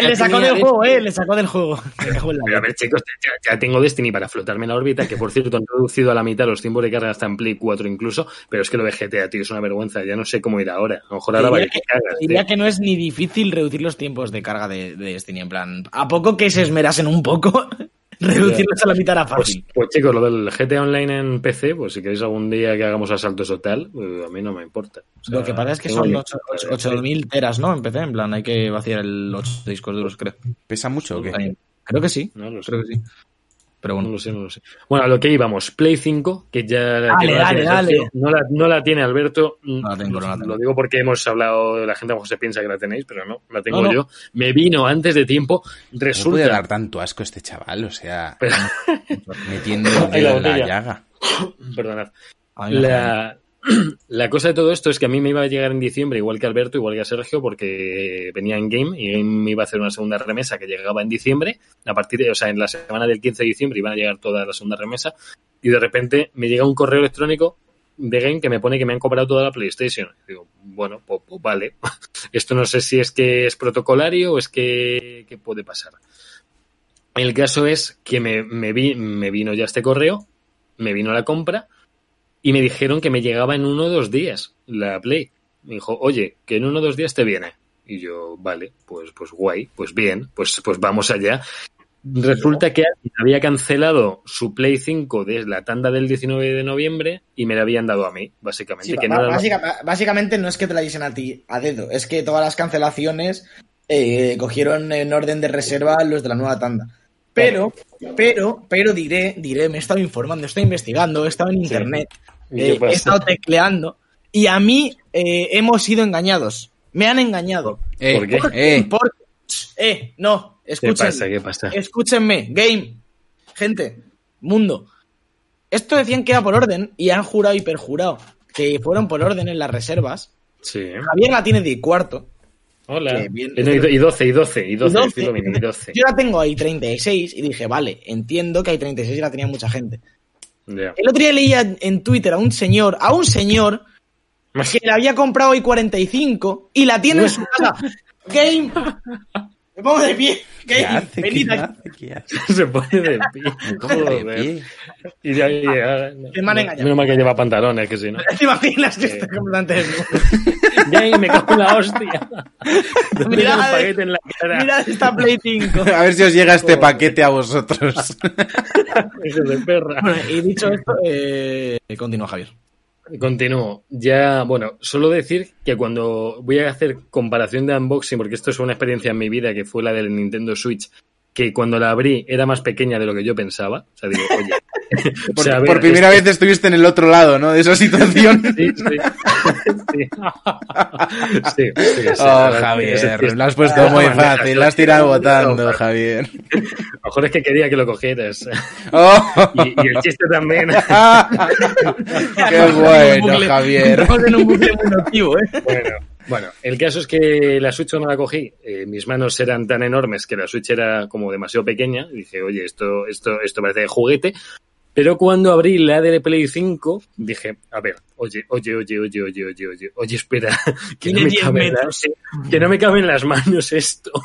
Le, sacó del de- juego, eh, le sacó del juego. Pero a ver, chicos, ya, ya tengo Destiny para flotarme en la órbita, que por cierto han reducido a la mitad los tiempos de carga hasta en Play 4 incluso, pero es que lo de GTA, tío, es una vergüenza. Ya no sé cómo ir ahora. A lo mejor ahora Diría vaya que- que cagas, tío. Diría que no es ni difícil reducir los tiempos de carga de, de Destiny. En plan, a poco que se esmerasen un poco, reducirlos a la mitad era Pues, fácil. pues, chicos, lo del GTA Online en PC, pues si queréis algún día que hagamos asaltos o tal, pues, a mí no me importa. O sea, Lo que pasa es que son ni- 8000 teras, ¿no? En PC, en plan, hay que vaciar el 8 discos duros, creo. ¿pesa mucho o qué? Creo que sí. No lo sé. Creo que sí. Pero No bueno. lo sé, no lo sé. Bueno, a lo que íbamos. Play 5, que ya Dale, que no la dale, tiene dale. Sergio, No la, no la tiene Alberto. No la tengo, no la tengo. Lo digo porque hemos hablado, la gente a lo mejor se piensa que la tenéis, pero no, la tengo No, no. yo. Me vino antes de tiempo. ¿Cómo puede Resulta. dar tanto asco este chaval? O sea, Pero- metiendo el la dedo en la llaga. perdonad. A mí me joden. La, la cosa de todo esto es que a mí me iba a llegar en diciembre, igual que Alberto, igual que Sergio, porque venía en Game y Game me iba a hacer una segunda remesa que llegaba en diciembre. A partir de, o sea, en la semana del 15 de diciembre iban a llegar toda la segunda remesa. Y de repente me llega un correo electrónico de Game que me pone que me han comprado toda la PlayStation. Y digo, bueno, pues, pues vale. Esto no sé si es que es protocolario o es que, que puede pasar. El caso es que me, me, vi, me vino ya este correo, me vino la compra y me dijeron que me llegaba en uno o dos días la Play. Me dijo, oye, que en uno o dos días te viene. Y yo, vale, pues, pues guay, pues bien, pues, pues vamos allá. Resulta que había cancelado su Play 5 desde la tanda del 19 de noviembre y me la habían dado a mí, básicamente. Sí, que no básicamente no es que te la dicen a ti a dedo, es que todas las cancelaciones eh, cogieron en orden de reserva los de la nueva tanda. Pero, pero, pero diré, diré, me he estado informando, he estado investigando, he estado en Sí. internet, ¿Y eh, qué he estado tecleando y a mí eh, hemos sido engañados. Me han engañado. Eh, ¿Por qué? eh, Por- eh, no, ¿Qué escuchen. pasa? ¿Qué pasa? Escúchenme, game, gente, mundo. Esto decían que era por orden y han jurado y perjurado que fueron por orden en las reservas. Sí. Javier la tiene de cuarto. Hola. Bien. Y no, y 12, y 12, y 12, y 12. decirlo bien, y 12. Yo la tengo ahí 36 y dije, vale, entiendo que hay 36 y la tenía mucha gente. Ya. El otro día leía en Twitter a un señor, a un señor que la había comprado hoy 45 y la tiene en su casa. Game. Me pongo de pie. ¿Qué Game. hace? venid ¿Qué aquí. hace? ¿Qué hace? Se pone de pie. ¿Cómo de pie? Y ya, y ya- Que me han engañado. Menos mal que lleva pantalones, que si no. ¿Te imaginas que está completamente desnudo? ¡Yay, me cago en la hostia! Te Mirad, un paquete en la cara. Mirad esta Play 5. A ver si os llega este paquete a vosotros. Hijo de perra. Bueno, y dicho esto, eh, continúa Javier. Continúo. Ya, bueno, solo decir que cuando voy a hacer comparación de unboxing, porque esto es una experiencia en mi vida que fue la del Nintendo Switch, que cuando la abrí era más pequeña de lo que yo pensaba. O sea, digo, oye. o Por, sea, a ver, por primera vez estuviste en el otro lado, ¿no? De esa situación. Sí, sí. Sí, sí, sí, sí, Oh, Javier, lo has puesto Ah, muy fácil, lo has tirado votando, Javier. A lo mejor es que quería que lo cogieras. Oh. Y, y el chiste también. Qué bueno, Javier. Estamos en un bucle muy nocivo, ¿eh? Bueno, bueno, el caso es que la Switch cuando la cogí, eh, mis manos eran tan enormes que la Switch era como demasiado pequeña. Y dije, oye, esto, esto, esto parece de juguete. Pero cuando abrí la de Play 5, dije, a ver, oye, oye, oye, oye, oye, oye, oye, oye, espera, que no me 10 cabe las, que no me cabe en las manos esto.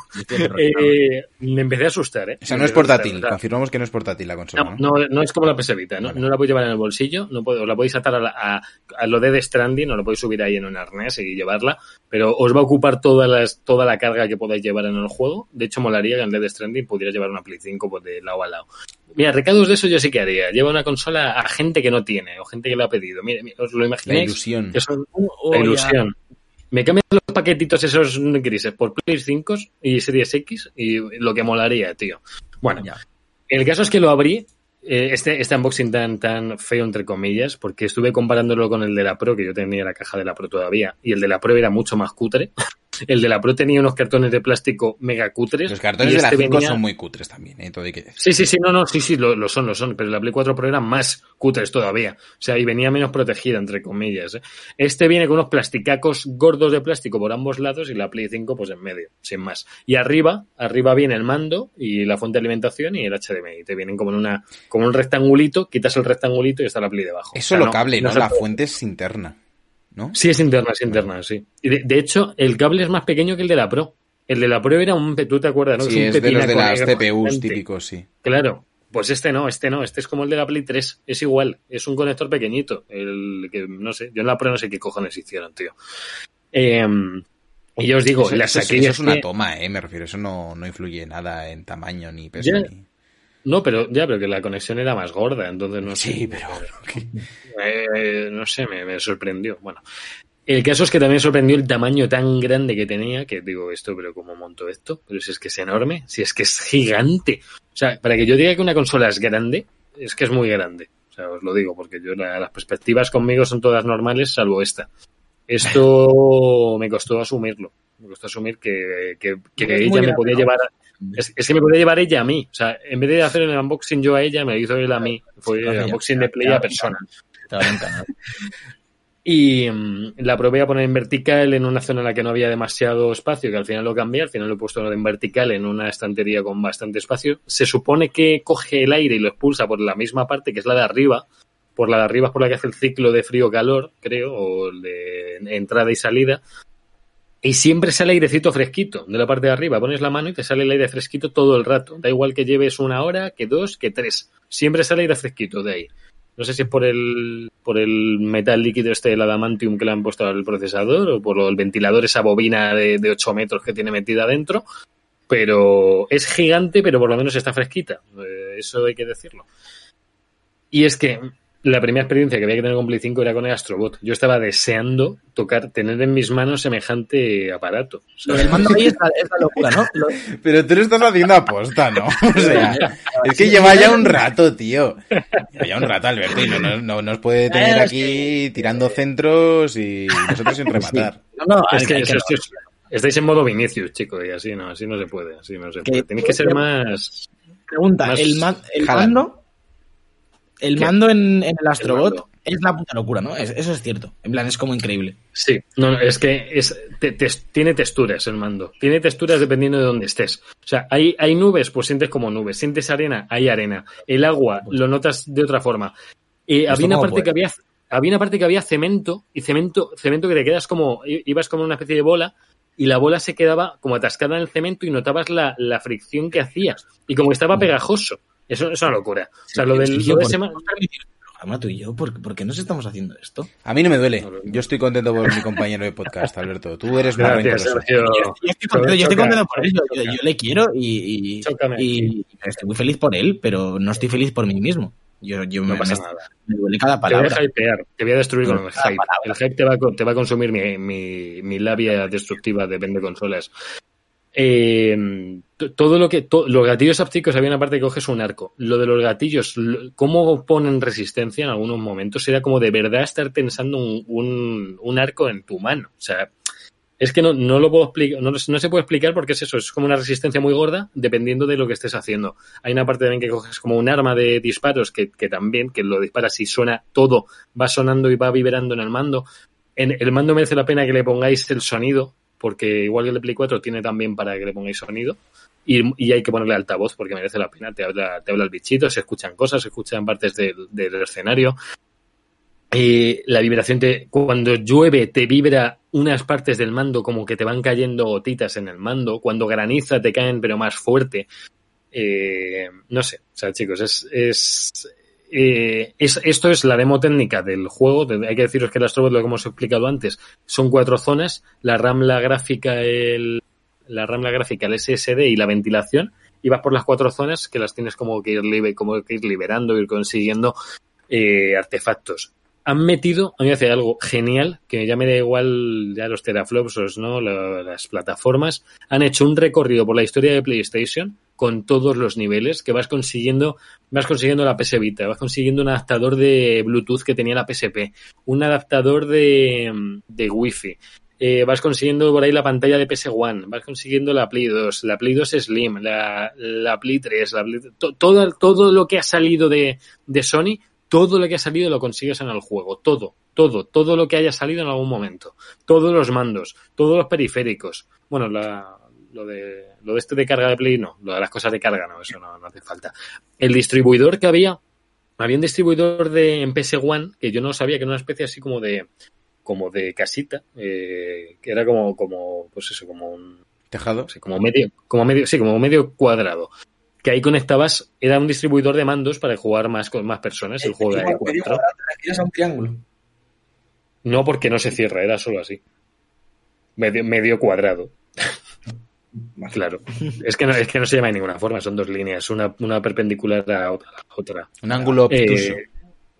Eh, me empecé a asustar, ¿eh? O sea, Me no es portátil, o confirmamos que no es portátil la consola, no, ¿no? no, es como la PS Vita, ¿no? Vale. No la podéis llevar en el bolsillo, no puedo, la podéis atar a, la- a, a lo de Death Stranding, no lo podéis subir ahí en un arnés y llevarla, pero os va a ocupar toda, las, toda la carga que podáis llevar en el juego. De hecho, molaría que en Death Stranding pudieras llevar una Play 5 pues, de lado a lado. Mira, recados de eso yo sí que haría. Lleva una consola a gente que no tiene o gente que la ha pedido. Mire, mire, os lo La imagináis. ilusión. Que son Oh, la ya. ilusión. Me cambian los paquetitos esos grises por Play 5 y Series X y lo que molaría, tío. Bueno, Ya. el caso es que lo abrí, eh, este, este unboxing tan, tan feo, entre comillas, porque estuve comparándolo con el de la Pro, que yo tenía la caja de la Pro todavía, y el de la Pro era mucho más cutre. El de la Pro tenía unos cartones de plástico mega cutres. Los cartones de la este 5 venía- son muy cutres también, ¿eh? Todo hay que decir. Sí, sí, sí, no, no, sí, sí, lo, lo son, lo son, pero la Play 4 Pro eran más cutres todavía. O sea, y venía menos protegida, entre comillas. ¿eh? Este viene con unos plasticacos gordos de plástico por ambos lados y la Play 5 pues en medio, sin más. Y arriba, arriba viene el mando y la fuente de alimentación y el HDMI. Te vienen como en una, como un rectangulito, quitas el rectangulito y está la Play debajo. Es O sea, solo no- cable, ¿no? La puede- fuente es interna, ¿no? Sí, es interna, es interna, sí. Y de, de hecho, el cable es más pequeño que el de la Pro. El de la Pro era un, tú te acuerdas, ¿no? Sí, un es de los de las CPUs típicos, sí. Claro, pues este no, este no, este es como el de la Play 3, es igual, es un conector pequeñito, el que no sé, yo en la Pro no sé qué cojones hicieron, tío. Eh, y yo os digo, Eso, la eso es- saqué eso de es una toma, ¿eh? Me refiero, eso no, no influye nada en tamaño ni peso. Ya. ni- No, pero ya, pero que la conexión era más gorda, entonces no sé. Sí, pero... Eh, no sé, me, me sorprendió. Bueno, el caso es que también sorprendió el tamaño tan grande que tenía, que digo esto, pero ¿cómo monto esto? Pero si es que es enorme, si es que es gigante. O sea, para que yo diga que una consola es grande, es que es muy grande. O sea, os lo digo, porque yo la- las perspectivas conmigo son todas normales, salvo esta. Esto me costó asumirlo. Me costó asumir que, ella me podía ¿no? llevar. a- es, es que me podía llevar ella a mí. O sea, en vez de hacer el unboxing yo a ella, me lo hizo él a mí. Fue ya, unboxing de play a persona. Y mm, la probé a poner en vertical en una zona en la que no había demasiado espacio, que al final lo cambié, al final lo he puesto en vertical en una estantería con bastante espacio. Se supone que coge el aire y lo expulsa por la misma parte, que es la de arriba. Por la de arriba es por la que hace el ciclo de frío-calor, creo, o el de entrada y salida. Y siempre sale airecito fresquito de la parte de arriba. Pones la mano y te sale el aire fresquito todo el rato. Da igual que lleves una hora, que dos, que tres. Siempre sale aire fresquito de ahí. No sé si es por el, por el metal líquido este del adamantium que le han puesto al procesador o por el ventilador, esa bobina de, de 8 metros que tiene metida adentro. Pero es gigante, pero por lo menos está fresquita. Eh, eso hay que decirlo. Y es que la primera experiencia que había que tener con Play 5 era con el Astrobot. Yo estaba deseando tocar, tener en mis manos semejante aparato. Lo del mando ahí es la, es la locura, ¿no? Lo- Pero tú lo estás haciendo aposta, ¿no? O sea, es que lleva ya un rato, tío. Lleva ya un rato, Alberto, y no, no, no nos puede tener aquí tirando centros y nosotros sin rematar. No, no, es que eso- estáis en modo Vinicius, chicos, y así no, así no se puede, así no se Que- puede. Tenéis que ser más... Pregunta, Más el, man- el mando, el ¿Qué? mando en, en el Astrobot es la puta locura, ¿no? Es- eso es cierto. En plan, es como increíble. Sí, no, no, es que es, te- te- tiene texturas el mando. Tiene texturas dependiendo de dónde estés. O sea, hay, hay nubes, pues sientes como nubes. Sientes arena, hay arena. El agua lo notas de otra forma. Eh, había una parte que había había una parte que había cemento y cemento cemento que te quedas como ibas como una especie de bola y la bola se quedaba como atascada en el cemento y notabas la, la fricción que hacía y como estaba pegajoso eso es una locura o sea lo del Sergio, lo de ¿por ese qué ma- hemos permitido este programa tú y yo? ¿Por, por qué nos estamos haciendo esto? A mí no me duele. Yo estoy contento por mi compañero de podcast, Alberto. Tú eres más. Sergio Yo estoy contento, yo estoy contento por él, yo, yo- yo le quiero y, y, Chócame y estoy muy feliz por él, pero no estoy feliz por mí mismo. Yo, yo no me, pasa me- nada me duele cada Te voy palabra. a hypear, te voy a destruir con el hype. palabra. El hype te va te va a consumir mi, mi, mi labia destructiva, depende de consolas. Eh, todo lo que los gatillos ápticos había una parte que coges un arco. Lo de los gatillos, lo- cómo ponen resistencia en algunos momentos, era como de verdad estar tensando un, un, un arco en tu mano. O sea, es que no, no lo puedo explicar, no, no se puede explicar porque es eso, es como una resistencia muy gorda dependiendo de lo que estés haciendo. Hay una parte también que coges como un arma de disparos que, que también, que lo disparas y suena todo, va sonando y va vibrando en el mando. En el mando merece la pena que le pongáis el sonido, porque igual que el de Play 4 tiene también para que le pongáis sonido. Y, y hay que ponerle altavoz porque merece la pena. Te habla, te habla el bichito, se escuchan cosas, se escuchan partes del, del escenario. Eh, la vibración te, cuando llueve te vibra unas partes del mando como que te van cayendo gotitas en el mando, cuando graniza te caen pero más fuerte. Eh, no sé, o sea chicos, es, es, eh, es- esto es la demo técnica del juego. Hay que deciros que el Astrobot, lo que hemos explicado antes, son cuatro zonas, la RAM, la gráfica, el, la RAM, la gráfica, el SSD y la ventilación. Y vas por las cuatro zonas que las tienes como que ir, como que ir liberando, ir consiguiendo eh, artefactos han metido, a mí me hace algo genial, que ya me da igual ya los teraflops, ¿no? La- las plataformas, han hecho un recorrido por la historia de PlayStation con todos los niveles que vas consiguiendo, vas consiguiendo la PS Vita, vas consiguiendo un adaptador de Bluetooth que tenía la PSP, un adaptador de, de Wi-Fi, eh, vas consiguiendo por ahí la pantalla de PS1, vas consiguiendo la Play 2, la Play 2 Slim, la, la Play 3, la Play- to- todo, todo lo que ha salido de, de Sony, todo lo que ha salido lo consigues en el juego, todo, todo, todo lo que haya salido en algún momento, todos los mandos, todos los periféricos, bueno, la, lo de lo de este de carga de Play no, lo de las cosas de carga no, eso no, no hace falta. El distribuidor que había, había un distribuidor de en PS One que yo no sabía que era una especie así como de como de casita, eh, que era como como pues eso, como un Tejado. no sé, como medio, como medio, sí, como medio cuadrado. Que ahí conectabas, era un distribuidor de mandos para jugar más con más personas, el juego de A4. cuadrado, te a un triángulo. No porque no se cierra, era solo así. Medio, medio cuadrado. Claro. Es que, no, es que no se llama de ninguna forma, son dos líneas, una, una perpendicular a otra. a otra. Un ángulo obtuso. Eh,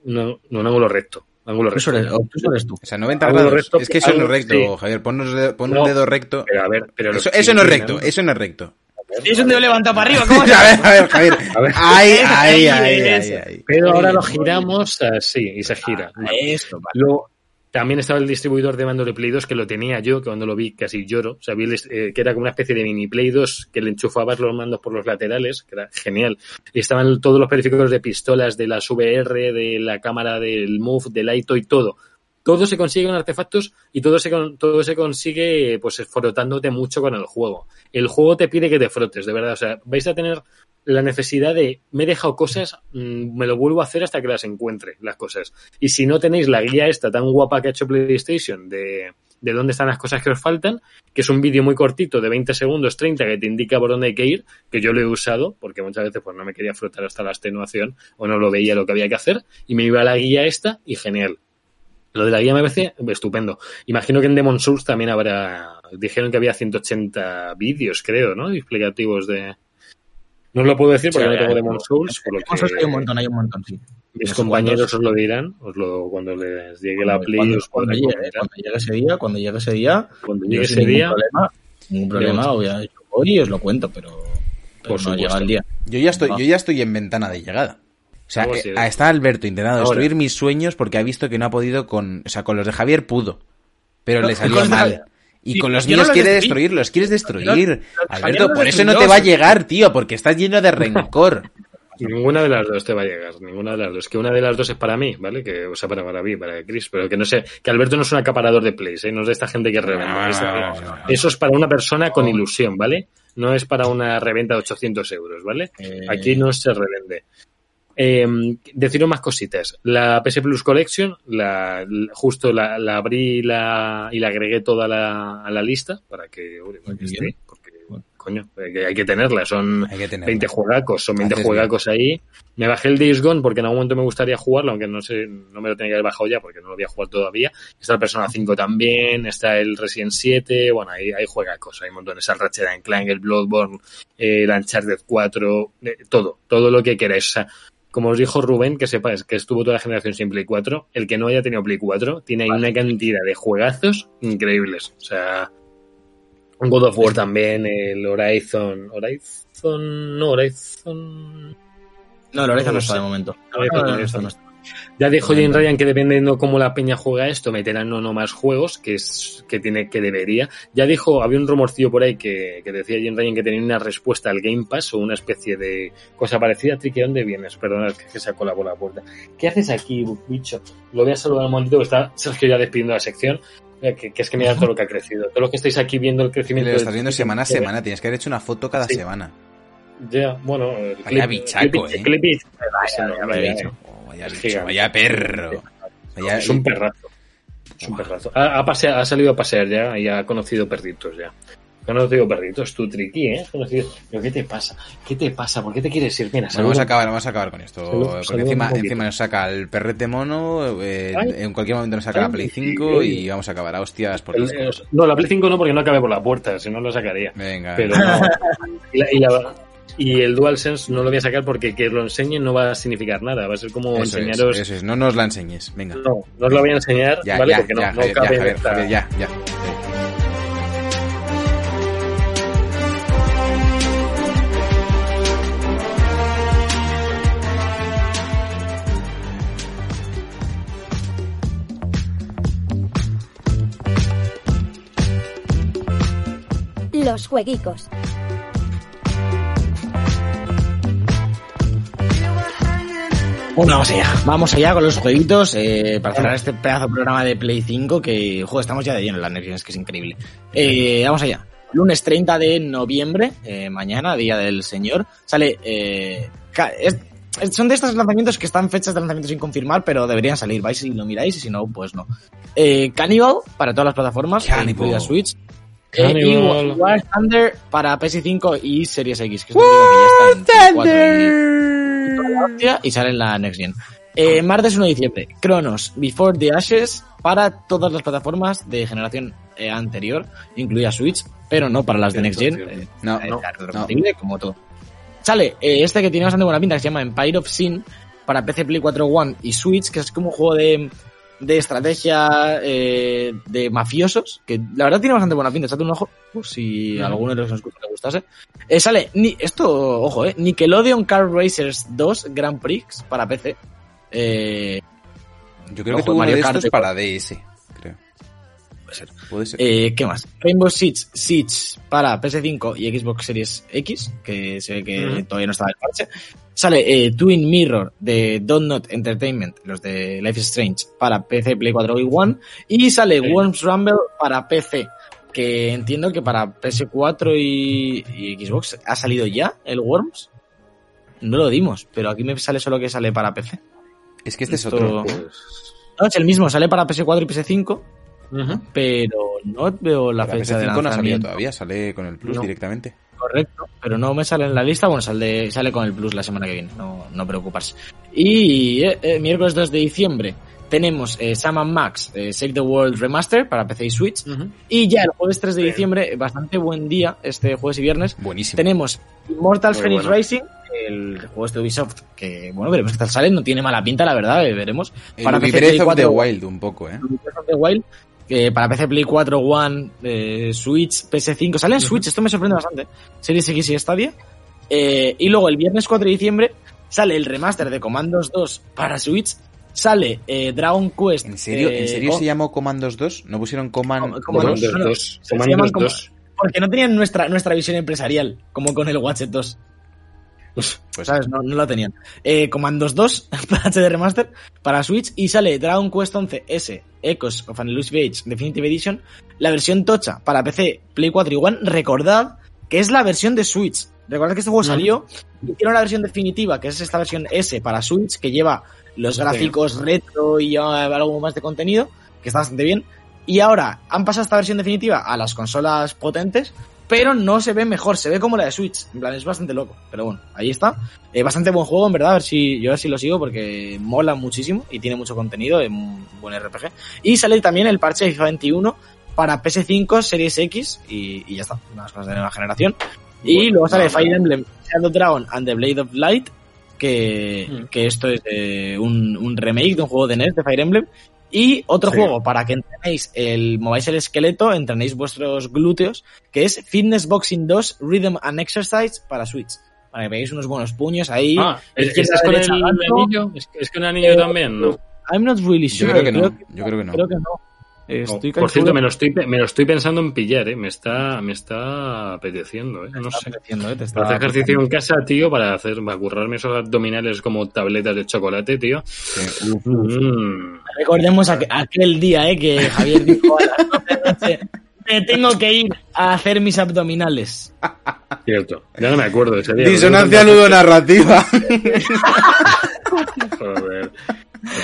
no, no, un ángulo recto. Ángulo Tú recto. eres, tú eres tú. O sea, 90 ángulo grados. recto, es que eso no es recto, sí. Javier. Pon No. un dedo recto. Pero a ver, pero Eso, eso no es recto, eso no es recto. Es un dedo levantado para arriba, ¿cómo A ver, a ver, Javier. A ver. Eso, eso, ay, ay, eso. ay. Pero ahora lo giramos así y se gira. Esto, vale. Luego, también estaba el distribuidor de mando de Play 2 que lo tenía yo, que cuando lo vi casi lloro. O sea, vi eh, que era como una especie de mini Play 2 que le enchufabas los mandos por los laterales, que era genial. Y estaban todos los periféricos de pistolas, de las VR, de la cámara del Move, del Aito y todo. Todo se consigue con artefactos y todo se, todo se consigue pues frotándote mucho con el juego. El juego te pide que te frotes, de verdad. O sea, vais a tener la necesidad de me he dejado cosas, mm, me lo vuelvo a hacer hasta que las encuentre, las cosas. Y si no tenéis la guía esta tan guapa que ha hecho PlayStation de, de dónde están las cosas que os faltan, que es un vídeo muy cortito de 20 segundos, 30, que te indica por dónde hay que ir, que yo lo he usado, porque muchas veces pues no me quería frotar hasta la extenuación o no lo veía lo que había que hacer, y me iba a la guía esta y genial. Lo de la guía me parece estupendo. Imagino que en Demon Souls también habrá, dijeron que había 180 vídeos, creo, ¿no? Explicativos de... No os lo puedo decir porque Sí, no tengo Demon Souls, por lo Souls que- hay un montón, hay un montón, sí. mis compañeros os lo dirán, os lo, cuando les llegue la Play cuando, os cuando llegue, comentar. cuando llegue ese día, cuando llegue ese día, Cuando llegue ese ningún día, problema, ningún problema, Iremos. voy a yo voy y os lo cuento, pero, pero Por no supuesto. llega el día. Yo ya estoy, No. yo ya estoy en ventana de llegada. O sea, eh, está Alberto intentando Ahora. destruir mis sueños porque ha visto que no ha podido con, o sea, con los de Javier pudo, pero No, le salió mal. Y con los míos quiere destruí. destruir, los quieres destruir. Alberto, por eso no te va a llegar, tío, porque estás lleno de rencor. Ninguna de las dos te va a llegar, ninguna de las dos. Que una de las dos es para mí, ¿vale? Que, o sea, para, para mí, para Chris, pero que no sé, que Alberto no es un acaparador de plays, ¿eh? No es de esta gente que no, no. Eso es para una persona con ilusión, ¿vale? No es para una reventa de 800 euros, ¿vale? Eh, Aquí no se revende. Eh, deciros más cositas. La PS Plus Collection, la, la- justo la, la abrí y la, y la agregué toda la, a la lista para que, oye, para que esté, porque, coño, hay que, tenerla. Son que tenerla. 20 juegacos, son 20 Haces juegacos ahí. Me bajé el Days Gone porque en algún momento me gustaría jugarlo, aunque no sé, no me lo tenía que haber bajado ya porque no lo había jugado todavía. Está el Persona 5 también, está el Resident 7, bueno, hay, hay juegacos, hay montones, el Ratchet and Clank, el Bloodborne, eh, el Uncharted 4, eh, todo, todo lo que queráis. O sea, como os dijo Rubén, que sepáis que estuvo toda la generación sin Play 4, el que no haya tenido Play 4 tiene ahí una cantidad de juegazos increíbles. O sea, God of War también, el Horizon, Horizon, no, Horizon, No, Lorenzo No no lo está de momento. Horizon, No, no, Horizon. no está. Ya dijo Jane Ryan que dependiendo cómo la peña juega esto, meterán o no más juegos, que es que tiene que debería. Ya dijo, había un rumorcillo por ahí que, que decía Jane Ryan que tenía una respuesta al Game Pass o una especie de cosa parecida. Tricky, ¿dónde vienes? Perdona, es que, que se ha colado por la puerta. ¿Qué haces aquí, bicho? Lo voy a saludar un momentito, que está Sergio ya despidiendo la sección. Eh, Que, que es que mira todo lo que ha crecido. Todo lo que estáis aquí viendo el crecimiento. lo estás viendo semana a semana, tienes que haber hecho una foto cada Sí. semana. Ya, bueno, el Vaya bichaco, clip- eh. clip it. Vaya, vaya ya, bicho. Oh, vaya bicho, perro. Vaya- Es un perrazo. Es un perrazo. Ha, ha pasea- ha salido a pasear ya y ha conocido perritos ya. Conocido perritos, tú triqui, ¿eh? Conocido- ¿Pero qué te pasa? ¿Qué te pasa? ¿Por qué te quieres ir? Mira, Bueno, vamos a acabar, vamos a acabar con esto. Porque encima, encima nos saca el perrete mono, eh, en cualquier momento nos saca la Ay, Play sí, 5 sí. y vamos a acabar a hostias por El- eh, no, la Play 5 no, porque no cabe por la puerta, si no lo sacaría. Venga, Pero no. Y, la- y la- y el DualSense no lo voy a sacar porque que lo enseñen no va a significar nada. Va a ser como eso es, enseñaros. eso es, no nos la enseñes, venga. No, no os lo voy a enseñar, Ya, ¿vale? ya, porque no, ya, no Javier, cabe en Javier, esta- Javier, ya, ya. Los jueguicos. Bueno, vamos allá. Vamos allá con los jueguitos eh, para cerrar este pedazo de programa de Play 5 que, joder, estamos ya de lleno en la Next Gen, es que es increíble. Eh, vamos allá. Lunes 30 de noviembre, eh, mañana, Día del Señor, sale... Eh, es- son de estos lanzamientos que están fechas de lanzamiento sin confirmar, pero deberían salir. Vais y lo miráis y si no, pues no. Eh, Cannibal para todas las plataformas, Cannibal. incluida Switch. Eh, y Cannibal. War Thunder para PS5 y Series X, que es un título 4 y, hostia, sale en la Next Gen. Eh, martes 1 de diciembre, Chronos Before the Ashes para todas las plataformas de generación eh, anterior, incluida Switch, pero no para las de Next Gen. Eh, No, eh, no, retrocompatible, como todo. Sale eh, este que tiene bastante buena pinta, que se llama Empire of Sin, para PC, Play 4 One y Switch, que es como un juego de, de estrategia eh, de mafiosos, que la verdad tiene bastante buena pinta, echate un ojo, por si a alguno de los que le gustase. Eh, sale, ni, esto, ojo, eh, Nickelodeon Car Racers 2 Grand Prix para PC. Eh, Yo creo Ojo, que tuvo uno Mario de Kart estos para DS, creo. Puede ser. Puede ser. Eh, ¿Qué más? Rainbow Six Siege para PS5 y Xbox Series X, que se ve que todavía no estaba el parche. Sale eh, Twin Mirror de Donut Entertainment, los de Life is Strange, para PC, Play 4 y One. Y sale Sí. Worms Rumble para PC, que entiendo que para PS4 y, y Xbox ha salido ya el Worms. No lo dimos, pero aquí me sale solo que sale para PC. es que este es esto- otro. Pues, No, es el mismo, sale para PS4 y PS5. Ujú. pero no veo la La fecha de PS5 no ha salido todavía, sale con el Plus No. directamente. Correcto, pero no me sale en la lista. Bueno, sale, sale con el Plus la semana que viene, no, no preocuparse. Y eh, eh, miércoles 2 de diciembre tenemos eh, Sam Max eh, Save the World Remaster para PC y Switch. Y ya el jueves 3 de diciembre, eh, bastante buen día, este jueves y viernes, Buenísimo. tenemos Immortal Phoenix bueno. Racing, el juego este de Ubisoft, que bueno, veremos qué tal sale, no tiene mala pinta, la verdad, eh, veremos. El Para PC, Play of the 4, Wild un poco, ¿eh? Of the Wild, que para PC, Play 4, One, eh, Switch, PS5, sale en Switch, esto me sorprende bastante, Series X y Stadia. Eh, y luego el viernes 4 de diciembre sale el remaster de Commandos 2 para Switch, sale eh, Dragon Quest. ¿En serio, eh, ¿en serio se llamó Comandos 2? ¿No pusieron Command Com- Comandos 2? no, no, dos. se Comandos llaman como- dos. Porque no tenían nuestra, nuestra visión empresarial, como con el Watchet 2. Pues ¿Sabes? No, no lo tenían. Eh, Commandos 2 HD Remaster para Switch y sale Dragon Quest 11 S Echoes of an Elusive Age Definitive Edition, la versión tocha para PC, Play 4 y One. Recordad que es la versión de Switch. Recordad que este juego salió, hicieron la versión definitiva, que es esta versión S para Switch, que lleva los gráficos retro y ya algo más de contenido, que está bastante bien. Y ahora han pasado esta versión definitiva a las consolas potentes, pero no se ve mejor, se ve como la de Switch. En plan, es bastante loco. Pero bueno, ahí está. Eh, bastante buen juego, en verdad. A ver si yo así lo sigo porque mola muchísimo y tiene mucho contenido, es un buen RPG. Y sale también el parche de FIFA 21 para PS5, Series X y, y ya está. Unas cosas de nueva generación. Y Bueno, luego sale no, Fire. Emblem Shadow Dragon and the Blade of Light, que, Mm. que esto es eh, un, un remake de un juego de NES de Fire Emblem. Y otro Sí. juego para que entrenéis el, mováis el esqueleto, entrenéis vuestros glúteos, que es Fitness Boxing 2 Rhythm and Exercise para Switch. Para que veáis unos buenos puños ahí. Ah, ¿es, izquierda, es con el anillo? ¿Es, es con el anillo Eh, también? No. I'm not really Yo sure. creo que no, yo creo que no. Creo que no. Estoy por cierto, me lo, estoy, me lo estoy pensando en pillar, ¿eh? Me está, me está apeteciendo, ¿eh? No está sé. ¿eh? Te está Para hacer ejercicio en casa, tío, para hacer, para currarme esos abdominales como tabletas de chocolate, tío. Sí. Mm. Recordemos aqu- aquel día, ¿eh? Que Javier dijo a las 12 de la noche, me tengo que ir a hacer mis abdominales. Cierto. Ya no me acuerdo de ese día. Disonancia ludonarrativa. Joder.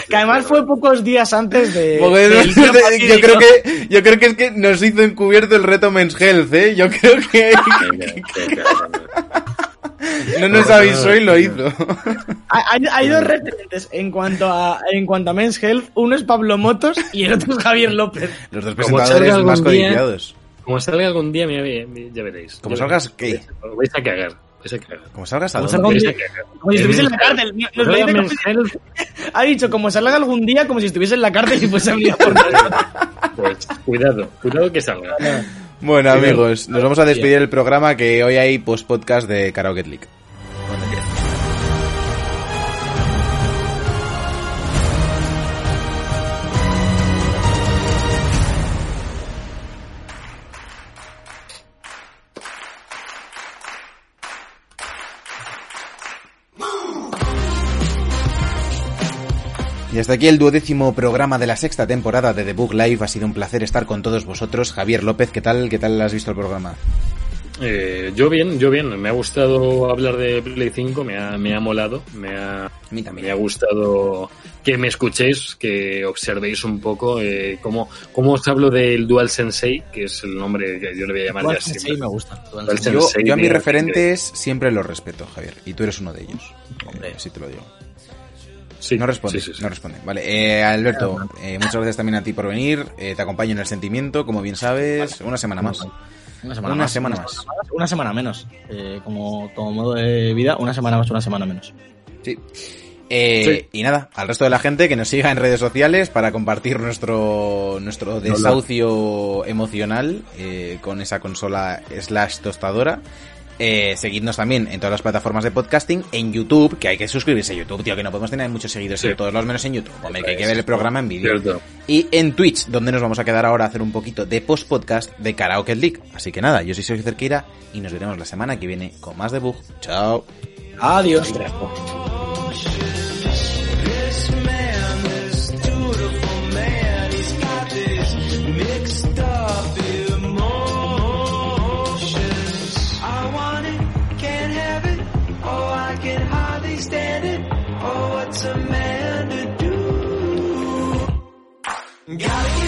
Que además fue pocos días antes de... Porque del día yo creo que yo creo que es que nos hizo encubierto el reto Men's Health, ¿eh? Yo creo que no nos avisó y lo hizo. Hay, hay dos referentes en cuanto a en cuanto a Men's Health. Uno es Pablo Motos y el otro es Javier López. Los dos presentadores más codiciados. Como salga algún día, mira, ya veréis. Como salgas. ¿qué? Os vais a cagar. Como salgas Como salga un Vais día-. Como si estuviese en la cárcel. Como- ha dicho como salga algún día como si estuviese en la cárcel y fuese a por Pues cuidado, cuidado que salga. Bueno, Sí, amigos, nos vamos a despedir del programa que hoy hay post podcast de Karaoke League. Y hasta aquí el duodécimo programa de la sexta temporada de The Book Live. Ha sido un placer estar con todos vosotros. Javier López, ¿qué tal? ¿Qué tal has visto el programa? Eh, yo bien, yo bien. Me ha gustado hablar de Play 5, me ha, me ha molado, me ha, A mí también. me ha gustado que me escuchéis, que observéis un poco eh, cómo, cómo os hablo del Dual Sensei, que es el nombre que yo le voy a llamar Dual ya Sensei siempre. me gusta. Dual Dual Sensei. Yo, Sensei yo a mis referentes siempre los respeto, Javier. Y tú eres uno de ellos. Hombre. Eh, sí te lo digo. Sí, No responde, sí, sí, sí. no responde. Vale, eh, Alberto, eh, muchas gracias también a ti por venir. Eh, te acompaño en el sentimiento, como bien sabes. Una semana más. Una semana Una más. semana una más. semana más, Una semana menos. Eh, como, como modo de vida, una semana más, una semana menos. Sí. Eh, Y nada, al resto de la gente que nos siga en redes sociales para compartir nuestro, nuestro desahucio emocional eh, con esa consola slash tostadora. Eh, seguidnos también en todas las plataformas de podcasting, en YouTube, que hay que suscribirse a YouTube, tío, que no podemos tener muchos seguidores Sí. en todos los menos en YouTube. Hombre, que hay que ver el programa en vídeo. Y en Twitch, donde nos vamos a quedar ahora a hacer un poquito de post-podcast de Karaoke League. Así que nada, yo soy Sergio Cerqueira y nos veremos la semana que viene con más debug. Chao. Adiós. can hardly stand it. Oh, what's a man to do? Gotta